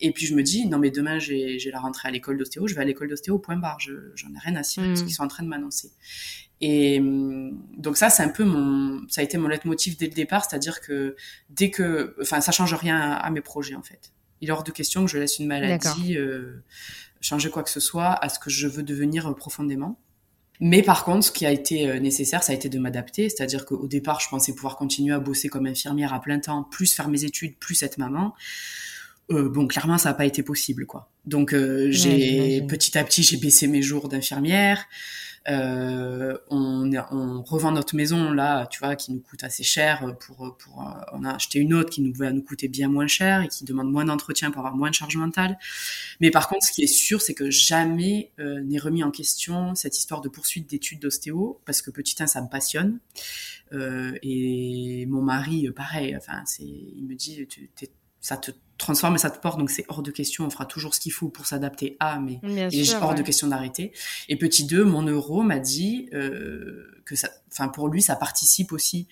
Et puis je me dis, non mais demain j'ai la rentrée à l'école d'ostéo, je vais à l'école d'ostéo, point barre, j'en ai rien à cirer parce hmm. qu'ils sont en train de m'annoncer. Et hum, donc ça, c'est un peu mon, ça a été mon leitmotiv dès le départ, c'est-à-dire que dès que, enfin, ça change rien à, mes projets en fait. Il est hors de question que je laisse une maladie euh, changer quoi que ce soit à ce que je veux devenir profondément. Mais par contre, ce qui a été euh, nécessaire, ça a été de m'adapter. C'est-à-dire qu'au départ, je pensais pouvoir continuer à bosser comme infirmière à plein temps, plus faire mes études, plus être maman. Euh, bon, clairement, ça n'a pas été possible, quoi. Donc, euh, j'ai petit à petit, j'ai baissé mes jours d'infirmière. Euh, on, on, revend notre maison là, tu vois, qui nous coûte assez cher. Pour, pour, euh, on a acheté une autre qui nous va nous coûter bien moins cher et qui demande moins d'entretien pour avoir moins de charge mentale. Mais par contre, ce qui est sûr, c'est que jamais euh, n'est remis en question cette histoire de poursuite d'études d'ostéo, parce que petit un, ça me passionne. Euh, et mon mari, pareil. Enfin, c'est, il me dit, tu, ça te transforme et ça te porte, donc c'est hors de question. On fera toujours ce qu'il faut pour s'adapter à, mais est hors de question d'arrêter. Et petit 2, mon euro m'a dit euh, que ça, enfin pour lui, ça participe aussi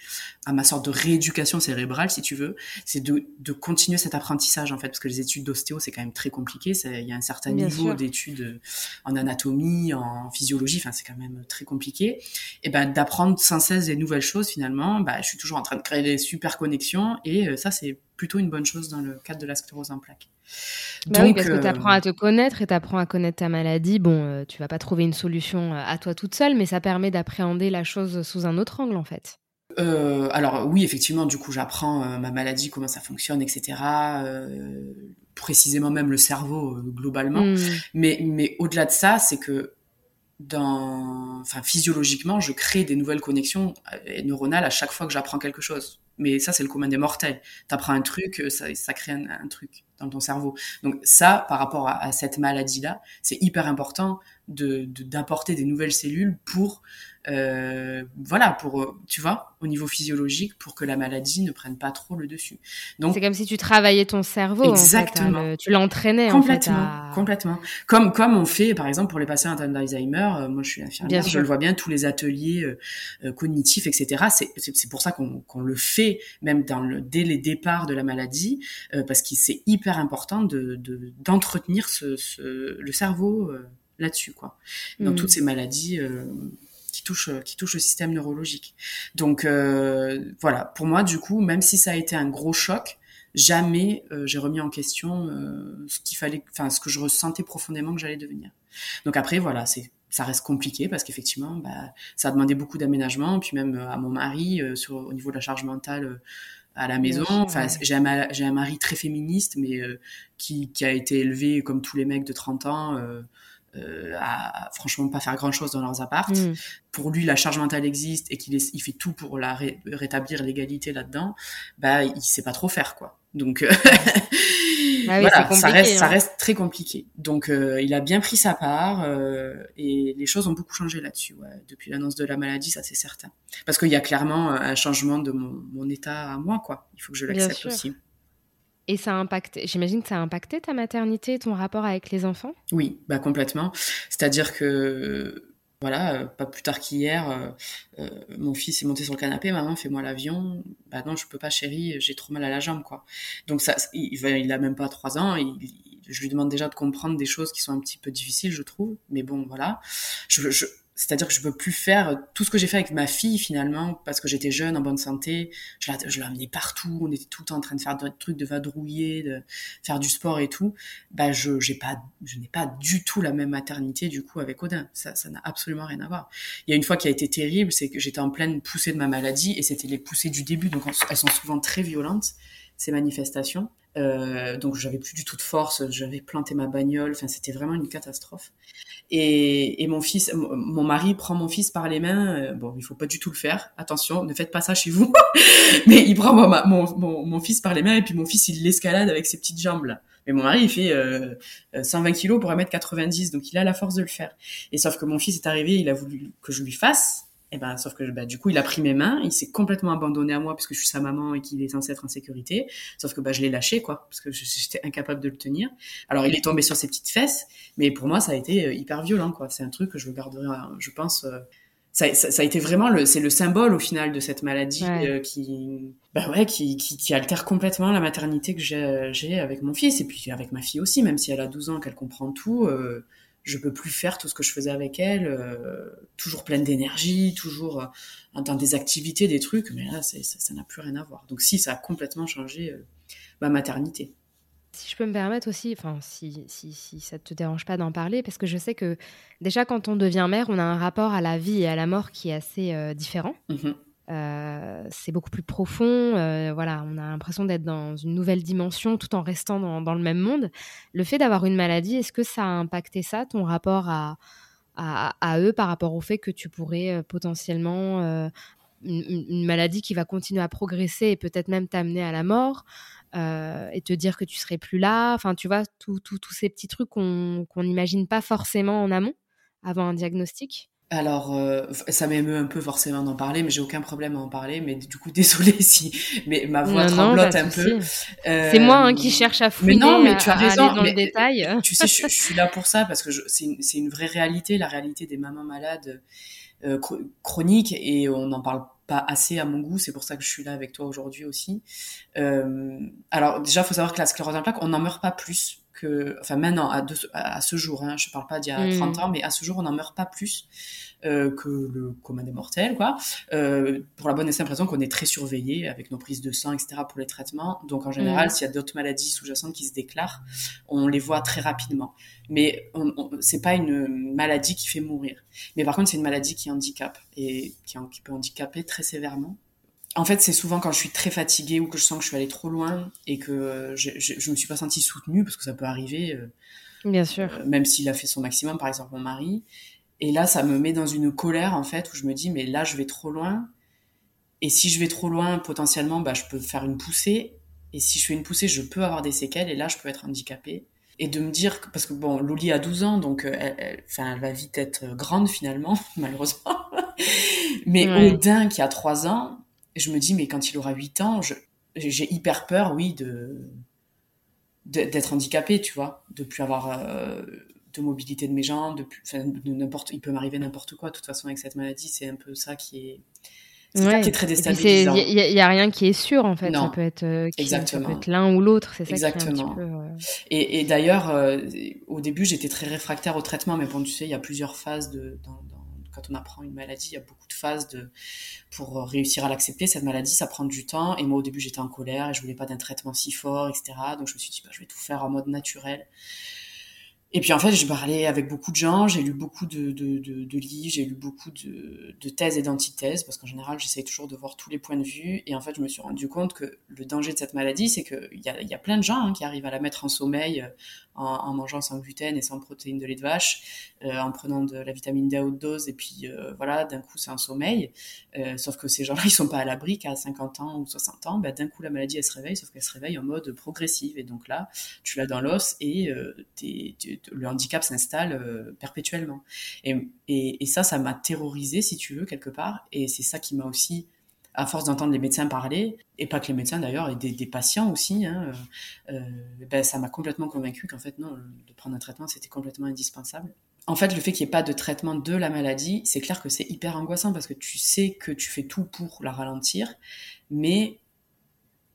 à ma sorte de rééducation cérébrale, si tu veux. C'est de, de continuer cet apprentissage en fait, parce que les études d'ostéo c'est quand même très compliqué. Il y a un certain niveau d'études en anatomie, en physiologie, enfin c'est quand même très compliqué. Et ben d'apprendre sans cesse des nouvelles choses finalement, bah je suis toujours en train de créer des super connexions et euh, ça c'est plutôt une bonne chose dans le cadre de la sclérose en plaques. Bah oui, parce que tu apprends à te connaître et tu apprends à connaître ta maladie. Bon, euh, tu vas pas trouver une solution euh, à toi toute seule, mais ça permet d'appréhender la chose sous un autre angle, en fait. Euh, alors oui, effectivement, du coup, j'apprends ma maladie, comment ça fonctionne, etc. précisément même le cerveau globalement. Hmm. Mais, mais au-delà de ça, c'est que dans, enfin, physiologiquement, je crée des nouvelles connexions neuronales à chaque fois que j'apprends quelque chose. Mais ça, c'est le commun des mortels. T'apprends un truc, ça, ça crée un, truc dans ton cerveau. Donc ça, par rapport à, cette maladie-là, c'est hyper important de d'apporter des nouvelles cellules pour euh, voilà, pour, euh, tu vois, au niveau physiologique, pour que la maladie ne prenne pas trop le dessus. Donc c'est comme si tu travaillais ton cerveau. Exactement. En fait, tu l'entraînais complètement, en fait, complètement. Comme comme on fait, par exemple, pour les patients atteints d'Alzheimer. Euh, moi, je suis infirmière, je le vois bien, tous les ateliers cognitifs, etc. C'est c'est pour ça qu'on qu'on le fait même dans le dès les départs de la maladie, parce que c'est hyper important de d'entretenir ce, ce, le cerveau là-dessus, quoi. Dans toutes ces maladies qui touche qui touche le système neurologique. Donc euh, voilà, pour moi du coup, même si ça a été un gros choc, jamais euh, j'ai remis en question euh, ce qu'il fallait, enfin ce que je ressentais profondément que j'allais devenir. Donc après voilà, c'est ça reste compliqué parce qu'effectivement, bah, ça a demandé beaucoup d'aménagement, puis même à mon mari sur au niveau de la charge mentale à la maison. Enfin, j'ai un, j'ai un mari très féministe, mais qui, qui a été élevé comme tous les mecs de 30 ans à franchement pas faire grand chose dans leurs apparts. Mm. Pour lui, la charge mentale existe et qu'il il fait tout pour la rétablir l'égalité là-dedans. Bah, il sait pas trop faire quoi. Donc ah voilà, ça reste, ça hein. reste très compliqué. Donc euh, il a bien pris sa part euh, et les choses ont beaucoup changé là-dessus. Ouais. Depuis l'annonce de la maladie, ça c'est certain. Parce qu'il y a clairement un changement de mon, mon, état à moi, quoi. Il faut que je l'accepte aussi. Et ça a impacté, j'imagine que ça a impacté ta maternité, ton rapport avec les enfants? Oui, bah complètement. C'est-à-dire que voilà, euh, pas plus tard qu'hier, euh, euh, mon fils est monté sur le canapé, maman, fais-moi l'avion. Bah non, je peux pas, chérie, j'ai trop mal à la jambe, quoi. Donc ça, il, il a même pas trois ans, je lui demande déjà de comprendre des choses qui sont un petit peu difficiles, je trouve. Mais bon, voilà. Je, c'est-à-dire que je peux plus faire tout ce que j'ai fait avec ma fille finalement parce que j'étais jeune en bonne santé. Je l'ai amenée partout. On était tout le temps en train de faire des trucs de vadrouiller de faire du sport et tout. Bah je j'ai pas je n'ai pas du tout la même maternité du coup avec Odin. Ça ça n'a absolument rien à voir. Il y a une fois qui a été terrible c'est que j'étais en pleine poussée de ma maladie et c'était les poussées du début. Donc elles sont souvent très violentes ces manifestations euh, donc j'avais plus du tout de force, j'avais planté ma bagnole, enfin c'était vraiment une catastrophe. Et, et, mon fils, mon mari prend mon fils par les mains. Euh, bon, il faut pas du tout le faire. Attention, ne faites pas ça chez vous. Mais il prend mon, mon, mon, fils par les mains et puis mon fils il l'escalade avec ses petites jambes là. Mais mon mari il fait euh, 120 kilos pour 1m90, donc il a la force de le faire. Et sauf que mon fils est arrivé, il a voulu que je lui fasse. Et ben, sauf que bah, du coup, il a pris mes mains, il s'est complètement abandonné à moi parce que je suis sa maman et qu'il est censé être en sécurité. Sauf que bah, je l'ai lâché, quoi, parce que j'étais incapable de le tenir. Alors, il est tombé sur ses petites fesses, mais pour moi, ça a été euh, hyper violent, quoi. C'est un truc que je garderai, euh, je pense. Euh, ça, ça, ça, a été vraiment le, c'est le symbole au final de cette maladie qui, bah ouais, qui, qui, qui, altère complètement la maternité que j'ai avec mon fils et puis avec ma fille aussi, même si elle a 12 ans, qu'elle comprend tout. Euh, je peux plus faire tout ce que je faisais avec elle, euh, toujours pleine d'énergie, toujours euh, dans des activités, des trucs, mais là, ça n'a plus rien à voir. Donc si, ça a complètement changé euh, ma maternité. Si je peux me permettre aussi, enfin, si, si, si ça te dérange pas d'en parler, parce que je sais que déjà quand on devient mère, on a un rapport à la vie et à la mort qui est assez différent. Euh, c'est beaucoup plus profond. Euh, voilà, on a l'impression d'être dans une nouvelle dimension tout en restant dans, le même monde. Le fait d'avoir une maladie, est-ce que ça a impacté ça, ton rapport à, eux par rapport au fait que tu pourrais euh, potentiellement une, maladie qui va continuer à progresser et peut-être même t'amener à la mort et te dire que tu serais plus là? Enfin, tu vois, tous ces petits trucs qu'on n'imagine pas forcément en amont avant un diagnostic? Alors, euh, ça m'émeut un peu forcément d'en parler, mais j'ai aucun problème à en parler. Mais du coup, désolée si mais ma voix tremblote un peu. c'est moi hein, qui cherche à fouiner, mais non, mais tu as raison, dans le détail. Tu sais, je, suis là pour ça parce que c'est une, une, vraie réalité, la réalité des mamans malades euh, chroniques, et on n'en parle pas assez à mon goût. C'est pour ça que je suis là avec toi aujourd'hui aussi. Euh, alors déjà, il faut savoir que la sclérose en plaques, on n'en meurt pas plus que, enfin maintenant, à, à ce jour, hein, je parle pas d'il y a 30 mm. ans, mais à ce jour, on n'en meurt pas plus euh, que le commun des mortels, quoi. Euh, pour la bonne et simple raison qu'on est très surveillé avec nos prises de sang, etc. pour les traitements. Donc en général, mm. s'il y a d'autres maladies sous-jacentes qui se déclarent, on les voit très rapidement. Mais on c'est pas une maladie qui fait mourir. Mais par contre, c'est une maladie qui handicape et qui, qui peut handicaper très sévèrement en fait, c'est souvent quand je suis très fatiguée ou que je sens que je suis allée trop loin et que je, je, me suis pas sentie soutenue parce que ça peut arriver. Euh, Bien sûr. Euh, même s'il a fait son maximum, par exemple mon mari. Et là, ça me met dans une colère en fait où je me dis mais là, je vais trop loin. Et si je vais trop loin, potentiellement, bah, je peux faire une poussée. Et si je fais une poussée, je peux avoir des séquelles et là, je peux être handicapée. Et de me dire, parce que bon, Loli a 12 ans, donc euh, elle, enfin, elle va vite être grande finalement, malheureusement. Mais Odin, qui a 3 ans, je me dis, mais quand il aura 8 ans, j'ai hyper peur, oui, de d'être handicapé, tu vois, de plus avoir euh, de mobilité de mes jambes, de, plus, de n'importe, il peut m'arriver n'importe quoi. De toute façon, avec cette maladie, c'est un peu ça qui est, qui est très déstabilisant. Il n'y a, rien qui est sûr en fait. Ça peut être, euh, être l'un ou l'autre. C'est ça Exactement. Qui est un peu, euh, Et, et d'ailleurs, au début, j'étais très réfractaire au traitement, mais bon, tu sais, il y a plusieurs phases de, dans, quand on apprend une maladie, il y a beaucoup de phases pour réussir à l'accepter. Cette maladie, ça prend du temps. Et moi, au début, j'étais en colère et je voulais pas d'un traitement si fort, etc. Donc, je me suis dit, bah, je vais tout faire en mode naturel. Et puis en fait, j'ai parlé avec beaucoup de gens, j'ai lu beaucoup de, de, livres, j'ai lu beaucoup de, thèses et d'antithèses, parce qu'en général, j'essaye toujours de voir tous les points de vue. Et en fait, je me suis rendu compte que le danger de cette maladie, c'est qu'il y a, y a plein de gens hein, qui arrivent à la mettre en sommeil en, mangeant sans gluten et sans protéines de lait de vache, en prenant de la vitamine D à haute dose, et puis voilà, d'un coup c'est un sommeil. sauf que ces gens-là, ils sont pas à l'abri qu'à 50 ans ou 60 ans, bah, d'un coup la maladie elle se réveille, sauf qu'elle se réveille en mode progressive. Et donc là, tu l'as dans l'os et le handicap s'installe perpétuellement. Et, et, et ça, ça m'a terrorisé, si tu veux, quelque part. Et c'est ça qui m'a aussi à force d'entendre les médecins parler, et pas que les médecins d'ailleurs, et des, patients aussi, hein, euh, euh, ben, ça m'a complètement convaincu qu'en fait, non, de prendre un traitement, c'était complètement indispensable. En fait, le fait qu'il n'y ait pas de traitement de la maladie, c'est clair que c'est hyper angoissant parce que tu sais que tu fais tout pour la ralentir, mais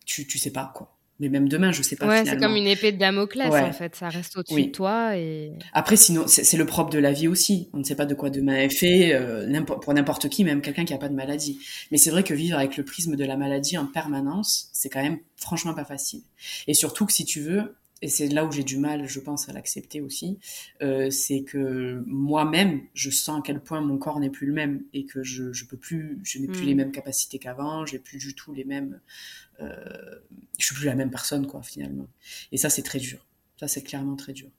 tu, tu sais pas quoi mais même demain, je sais pas. Ouais, c'est comme une épée de Damoclès en fait, ça reste au-dessus de toi et. Après, sinon, c'est le propre de la vie aussi. On ne sait pas de quoi demain est fait, euh, pour n'importe qui, même quelqu'un qui a pas de maladie. Mais c'est vrai que vivre avec le prisme de la maladie en permanence, c'est quand même franchement pas facile. Et surtout que si tu veux, et c'est là où j'ai du mal, je pense, à l'accepter aussi, euh, c'est que moi-même, je sens à quel point mon corps n'est plus le même et que je, je peux plus, je n'ai plus les hmm. mêmes capacités qu'avant, j'ai plus du tout les mêmes, euh, je suis plus la même personne, quoi, finalement. Et ça, c'est très dur. Ça, c'est clairement très dur.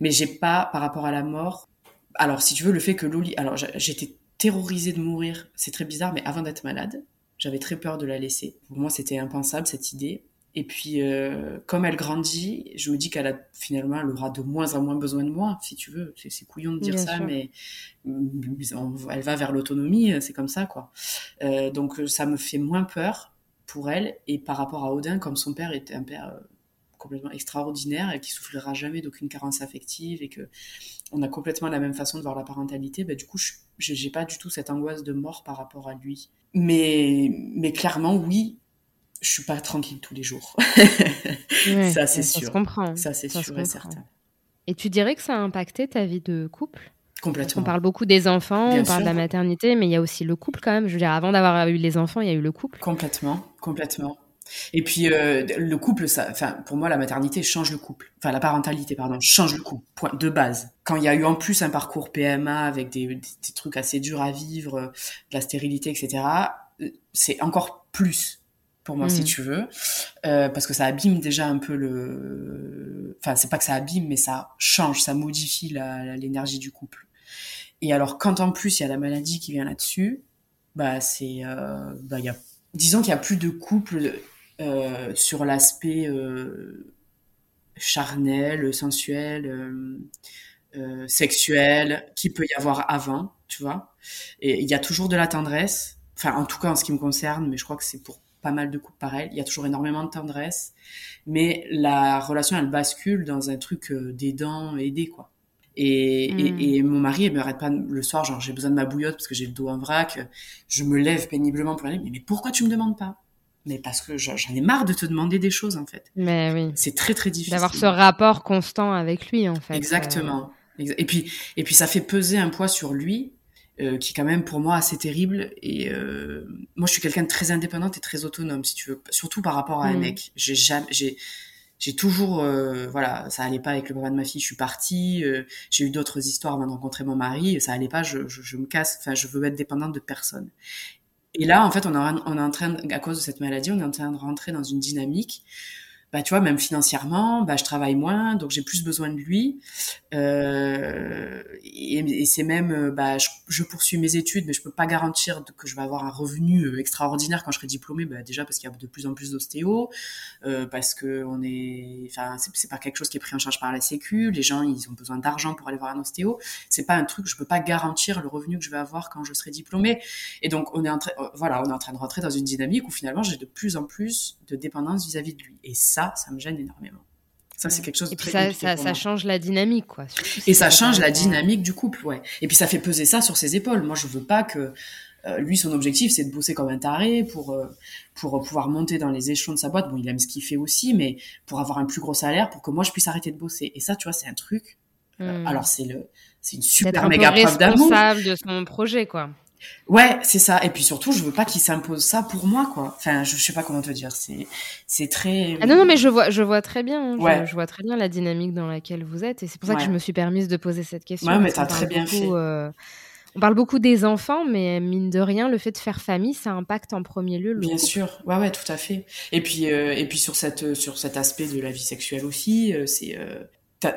Mais j'ai pas, par rapport à la mort, alors si tu veux, le fait que Loli, alors j'étais terrorisée de mourir, c'est très bizarre, mais avant d'être malade, j'avais très peur de la laisser. Pour moi, c'était impensable cette idée. Et puis, euh, comme elle grandit, je me dis qu'elle a finalement, elle aura de moins en moins besoin de moi, si tu veux. C'est couillon de dire ça, mais elle va vers l'autonomie, c'est comme ça, quoi. Euh, donc, ça me fait moins peur pour elle. Et par rapport à Odin, comme son père était un père euh, complètement extraordinaire et qui souffrira jamais d'aucune carence affective et que on a complètement la même façon de voir la parentalité, bah, du coup, je j'ai pas du tout cette angoisse de mort par rapport à lui. Mais, mais clairement, oui, je suis pas tranquille tous les jours. ça, c'est sûr. Ça se comprend. Ça, c'est sûr et certain. Et tu dirais que ça a impacté ta vie de couple? Complètement. On parle beaucoup des enfants, on parle de la maternité, mais il y a aussi le couple quand même. Je veux dire, avant d'avoir eu les enfants, il y a eu le couple. Complètement, complètement. Et puis euh, le couple, ça, enfin pour moi la maternité change le couple, enfin la parentalité pardon change le couple, point de base. Quand il y a eu en plus un parcours PMA avec des, des, des trucs assez durs à vivre, de la stérilité, etc. Euh, c'est encore plus pour moi, si mm. tu veux, euh, parce que ça abîme déjà un peu le. Enfin, c'est pas que ça abîme, mais ça change, ça modifie l'énergie du couple. Et alors, quand en plus il y a la maladie qui vient là-dessus, bah c'est, euh, bah il y a, disons qu'il y a plus de couple euh, sur l'aspect charnel, sensuel, sexuel, qui peut y avoir avant, tu vois. Et il y a toujours de la tendresse. Enfin, en tout cas en ce qui me concerne, mais je crois que c'est pour pas mal de couples pareils. Il y a toujours énormément de tendresse, mais la relation, elle bascule dans un truc euh, d'aidant, aidé, quoi. Et, et, hmm. mon mari, il me arrête pas le soir, genre j'ai besoin de ma bouillotte parce que j'ai le dos en vrac. Je me lève péniblement pour aller, mais, mais pourquoi tu me demandes pas? Mais parce que j'en ai marre de te demander des choses en fait. Mais oui. C'est très très difficile. D'avoir ce rapport constant avec lui en fait. Exactement. Et puis et puis ça fait peser un poids sur lui euh, qui est quand même pour moi assez terrible. Et euh, moi, je suis quelqu'un de très indépendante et très autonome, si tu veux, surtout par rapport à un mm. mec. J'ai jamais, j'ai, j'ai toujours, euh, voilà, ça allait pas avec le papa de ma fille, je suis partie. Euh, j'ai eu d'autres histoires avant de rencontrer mon mari, ça allait pas, je, je, je me casse. Enfin, je veux être dépendante de personne. Et là, en fait, on, a, on est en train, à cause de cette maladie, on est en train de rentrer dans une dynamique bah tu vois même financièrement bah je travaille moins donc j'ai plus besoin de lui. Euh, et, c'est même euh, bah je, poursuis mes études mais je peux pas garantir que je vais avoir un revenu euh, extraordinaire quand je serai diplômée. Bah déjà parce qu'il y a de plus en plus d'ostéo parce que on est enfin c'est pas quelque chose qui est pris en charge par la sécu. Les gens ils ont besoin d'argent pour aller voir un ostéo. C'est pas un truc je peux pas garantir le revenu que je vais avoir quand je serai diplômée. Et donc on est en train voilà on est en train de rentrer dans une dynamique où finalement j'ai de plus en plus de dépendance vis-à-vis -vis de lui. Et ça ça, me gêne énormément. Ça, c'est quelque chose de et très ça, ça, change la dynamique, quoi. Et ça change la dynamique du couple, ouais. Et puis ça fait peser ça sur ses épaules. Moi, je veux pas que euh, lui, son objectif, c'est de bosser comme un taré pour euh, pour pouvoir monter dans les échelons de sa boîte. Bon, il aime ce qu'il fait aussi, mais pour avoir un plus gros salaire, pour que moi, je puisse arrêter de bosser. Et ça, tu vois, c'est un truc. Euh, hmm. alors, c'est le, c'est une super méga preuve d'amour. responsable de son projet, quoi. Ouais, c'est ça. Et puis surtout, je veux pas qu'il s'impose ça pour moi, quoi. Enfin, je, sais pas comment te dire. C'est, c'est très. Ah non, non, mais je vois, je vois très bien. Hein. Je, vois très bien la dynamique dans laquelle vous êtes, et c'est pour ça que je me suis permise de poser cette question. Ouais, mais t'as très bien fait. Euh, on parle beaucoup des enfants, mais mine de rien, le fait de faire famille, ça impacte en premier lieu le Bien sûr, ouais, ouais, tout à fait. Et puis, euh, et puis sur cette, sur cet aspect de la vie sexuelle aussi, euh, c'est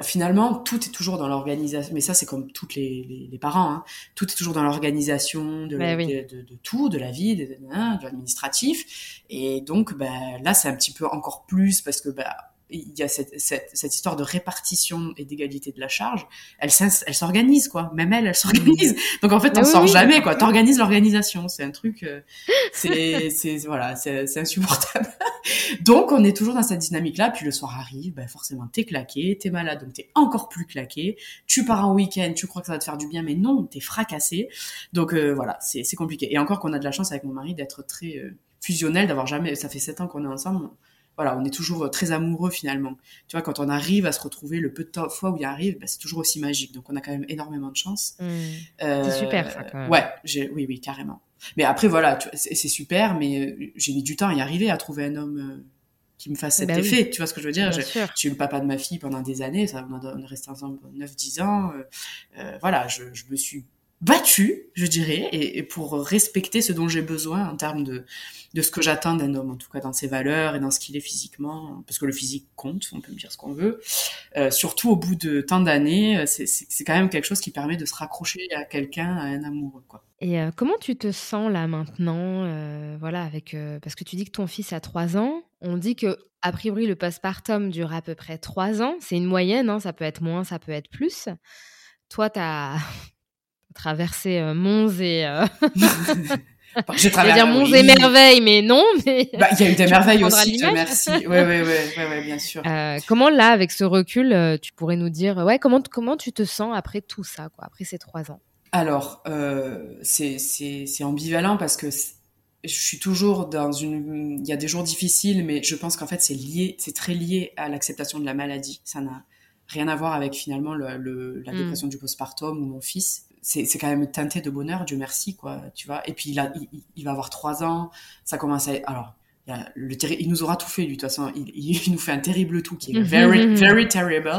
finalement, tout est toujours dans l'organisation. Mais ça, c'est comme tous les, les, parents. Hein. Tout est toujours dans l'organisation de, bah de, de, tout, de la vie, de, de l'administratif. Et donc, bah, là, c'est un petit peu encore plus parce que bah, il y a cette, cette, cette, histoire de répartition et d'égalité de la charge, elle, elle s'organise quoi. Même elle, elle s'organise. Donc en fait, on sort jamais quoi. T'organises l'organisation, c'est un truc, euh, c'est, c'est voilà, c'est insupportable. donc on est toujours dans cette dynamique là. Puis le soir arrive, ben forcément t'es claqué, t'es malade, donc t'es encore plus claqué. Tu pars en week-end, tu crois que ça va te faire du bien, mais non, t'es fracassé. Donc euh, voilà, c'est compliqué. Et encore qu'on a de la chance avec mon mari d'être très euh, fusionnel, d'avoir jamais, ça fait sept ans qu'on est ensemble voilà, on est toujours euh, très amoureux finalement. Tu vois, quand on arrive à se retrouver le peu de fois où il arrive, bah, c'est toujours aussi magique. Donc on a quand même énormément de chance. Mmh. c'est super ça quand même. Ouais, oui, oui, carrément. Mais après voilà, c'est super, mais euh, j'ai mis du temps à y arriver à trouver un homme euh, qui me fasse cet bah effet. Tu vois ce que je veux dire? J'ai eu le papa de ma fille pendant des années, ça, on est resté ensemble 9-10 ans. voilà, je, je me suis battue, je dirais, et, pour respecter ce dont j'ai besoin en termes de, de ce que j'attends d'un homme, en tout cas dans ses valeurs et dans ce qu'il est physiquement, parce que le physique compte, on peut me dire ce qu'on veut. Euh, surtout au bout de tant d'années, euh, c'est quand même quelque chose qui permet de se raccrocher à quelqu'un, à un amoureux, quoi. Et euh, comment tu te sens là maintenant, voilà, avec parce que tu dis que ton fils a 3 ans, on dit que a priori le postpartum dure à peu près 3 ans, c'est une moyenne, hein, ça peut être moins, ça peut être plus. Toi, tu as traversé euh, Mons et. Euh... J'ai traversé. dire Mons et merveilles, mais non. Mais bah, il y a eu des merveilles aussi. merci. Oui, oui, oui, bien sûr. Euh, comment là, avec ce recul, euh, tu pourrais nous dire, ouais, comment comment tu te sens après tout ça, quoi, après ces trois ans? Alors, c'est c'est ambivalent parce que je suis toujours dans une. Il y a des jours difficiles, mais je pense qu'en fait, c'est lié, c'est très lié à l'acceptation de la maladie. Ça n'a rien à voir avec finalement le, la hmm. dépression du postpartum ou mon fils c'est quand même teinté de bonheur, Dieu merci, quoi, tu vois. Et puis il, a, il, va avoir trois ans, ça commence à... Alors, il, a le il nous aura tout fait, lui, de toute façon, il, il, nous fait un terrible tout qui est very, very terrible.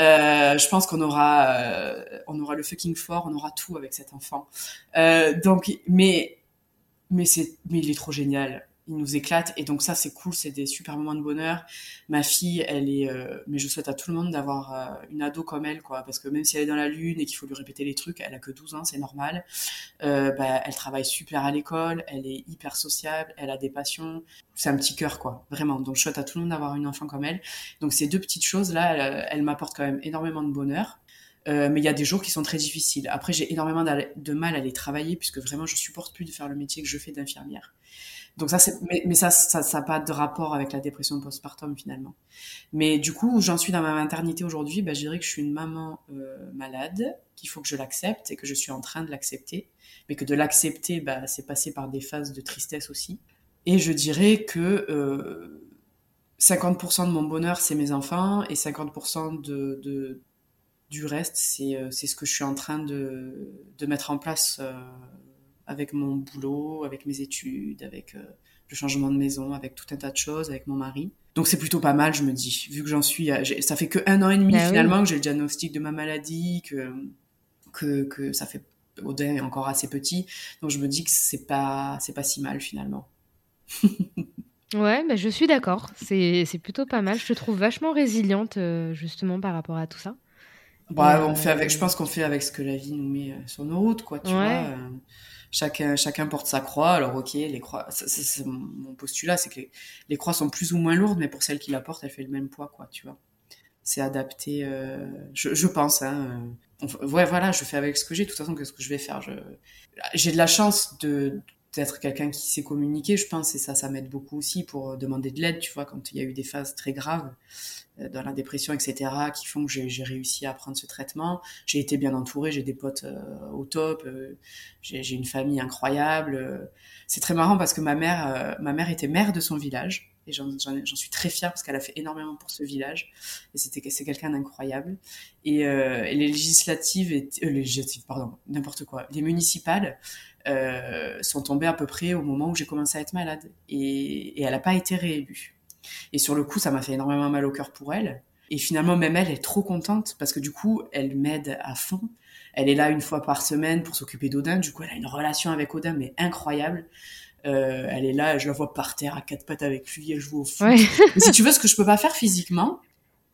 Euh, je pense qu'on aura, euh, on aura le fucking fort, on aura tout avec cet enfant. Euh, donc, mais, mais c'est, mais il est trop génial il nous éclate. Et donc ça c'est cool c'est des super moments de bonheur. Ma fille elle est euh, mais je souhaite à tout le monde d'avoir euh, une ado comme elle quoi. Parce que même si elle est dans la lune et qu'il faut lui répéter les trucs elle a que 12 ans c'est normal. Euh, bah, elle travaille super à l'école elle est hyper sociable elle a des passions. C'est un petit cœur quoi. Vraiment. Donc je souhaite à tout le monde d'avoir une enfant comme elle. Donc ces deux petites choses là elles, m'apportent quand même énormément de bonheur. Mais il y a des jours qui sont très difficiles. Après, j'ai énormément de mal à les travailler puisque vraiment, je supporte plus de faire le métier que je fais d'infirmière. Donc ça, c'est, mais, mais, ça, ça, n'a pas de rapport avec la dépression postpartum finalement. Mais du coup, j'en suis dans ma maternité aujourd'hui, bah, je dirais que je suis une maman euh, malade, qu'il faut que je l'accepte et que je suis en train de l'accepter, mais que de l'accepter, bah, c'est passer par des phases de tristesse aussi. Et je dirais que euh, 50% de mon bonheur, c'est mes enfants, et 50% de, de, du reste, c'est, euh, c'est ce que je suis en train de, de mettre en place euh, avec mon boulot, avec mes études, avec euh, le changement de maison, avec tout un tas de choses, avec mon mari. Donc c'est plutôt pas mal, je me dis, vu que j'en suis, ça fait que un an et demi bah finalement que j'ai le diagnostic de ma maladie, que que, que ça fait Odin est encore assez petit, donc je me dis que c'est pas c'est pas si mal finalement. ouais, mais je suis d'accord, c'est plutôt pas mal. Je te trouve vachement résiliente euh, justement par rapport à tout ça. Bah, on fait avec, je pense qu'on fait avec ce que la vie nous met sur nos routes, quoi, tu vois chacun, chacun porte sa croix. Alors, ok, les croix, c'est mon postulat, c'est que les, croix sont plus ou moins lourdes, mais pour celle qui la porte, elle fait le même poids, quoi, tu vois. C'est adapté, euh, je, je, pense, hein. Euh, ouais, voilà, je fais avec ce que j'ai. De toute façon, qu'est-ce que je vais faire? J'ai de la chance de d'être quelqu'un qui sait communiquer, je pense, et ça, ça m'aide beaucoup aussi pour demander de l'aide, tu vois, quand il y a eu des phases très graves. Euh, dans la dépression, etc., qui font que j'ai réussi à prendre ce traitement. J'ai été bien entourée, j'ai des potes euh, au top, euh, j'ai une famille incroyable. C'est très marrant parce que ma mère, ma mère était mère de son village et j'en suis très fière parce qu'elle a fait énormément pour ce village et c'était c'est quelqu'un d'incroyable et, les législatives et les législatives pardon n'importe quoi les municipales sont tombées à peu près au moment où j'ai commencé à être malade et, et elle n'a pas été réélue et sur le coup, ça m'a fait énormément mal au cœur pour elle. Et finalement, même elle est trop contente parce que du coup, elle m'aide à fond. Elle est là une fois par semaine pour s'occuper d'Odin. Du coup, elle a une relation avec Odin, mais incroyable. Euh, elle est là, je la vois par terre à quatre pattes avec lui, elle joue au foot. si tu veux, ce que je peux pas faire physiquement,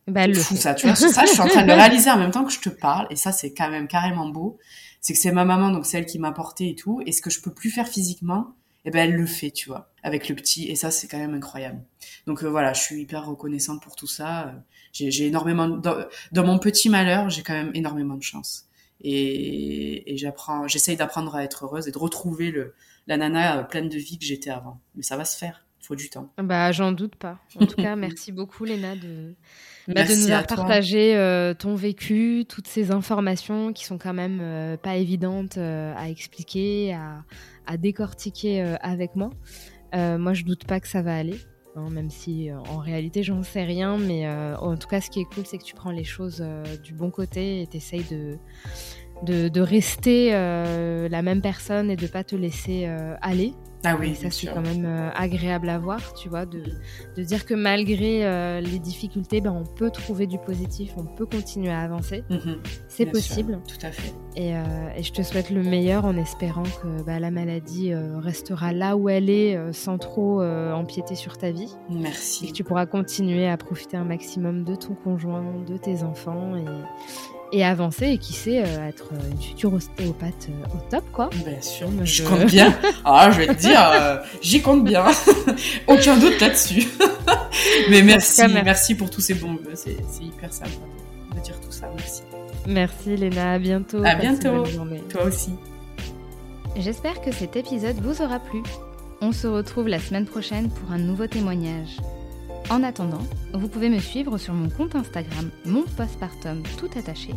Bah, le fou ça, tu vois. ça, je suis en train de le réaliser en même temps que je te parle, et ça, c'est quand même carrément beau. C'est que c'est ma maman, donc celle qui m'a porté et tout, et ce que je peux plus faire physiquement, eh ben elle le fait, tu vois, avec le petit, et ça, c'est quand même incroyable. Donc euh, voilà, je suis hyper reconnaissante pour tout ça. J'ai énormément, dans, dans, mon petit malheur, j'ai quand même énormément de chance. Et, et j'apprends, j'essaye d'apprendre à être heureuse et de retrouver le, la nana euh, pleine de vie que j'étais avant. Mais ça va se faire. Faut du temps. Bah, j'en doute pas. En tout cas, merci beaucoup, Léna, de, bah, de nous avoir partagé euh, ton vécu, toutes ces informations qui sont quand même euh, pas évidentes à expliquer, à, à décortiquer avec moi. moi, je doute pas que ça va aller. Hein, même si en réalité j'en sais rien, mais en tout cas ce qui est cool c'est que tu prends les choses du bon côté et t'essayes de, de, rester euh, la même personne et de pas te laisser euh, aller. Ah oui, ça c'est quand même euh, agréable à voir, tu vois, de, de dire que malgré les difficultés, ben, on peut trouver du positif, on peut continuer à avancer. Mhm. c'est possible. tout à fait. Et, et, je te souhaite le meilleur en espérant que bah, la maladie restera là où elle est sans trop empiéter sur ta vie. Merci. Et que tu pourras continuer à profiter un maximum de ton conjoint, de tes enfants et, et avancer et qui sait euh, être une future ostéopathe euh, au top quoi. Bien sûr, je... compte bien. Ah, je vais te dire, euh, j'y compte bien. Aucun doute là-dessus. Mais merci, merci pour tous ces bons mots. C'est hyper sympa de dire tout ça. Merci. Merci Léna, à bientôt. À bientôt. Toi aussi. J'espère que cet épisode vous aura plu. On se retrouve la semaine prochaine pour un nouveau témoignage. En attendant, vous pouvez me suivre sur mon compte Instagram, mon postpartum tout attaché,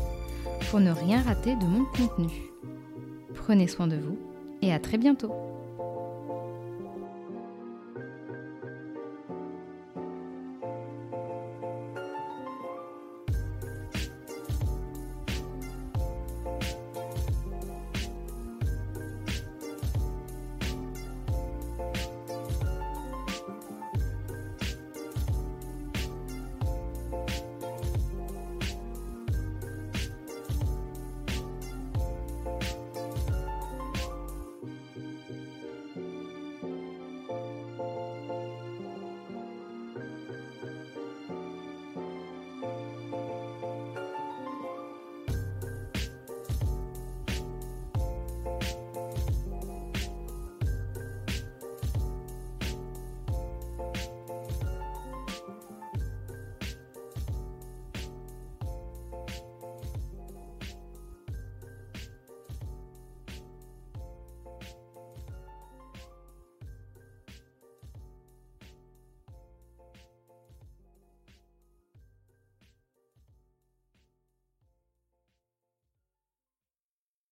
pour ne rien rater de mon contenu. Prenez soin de vous et à très bientôt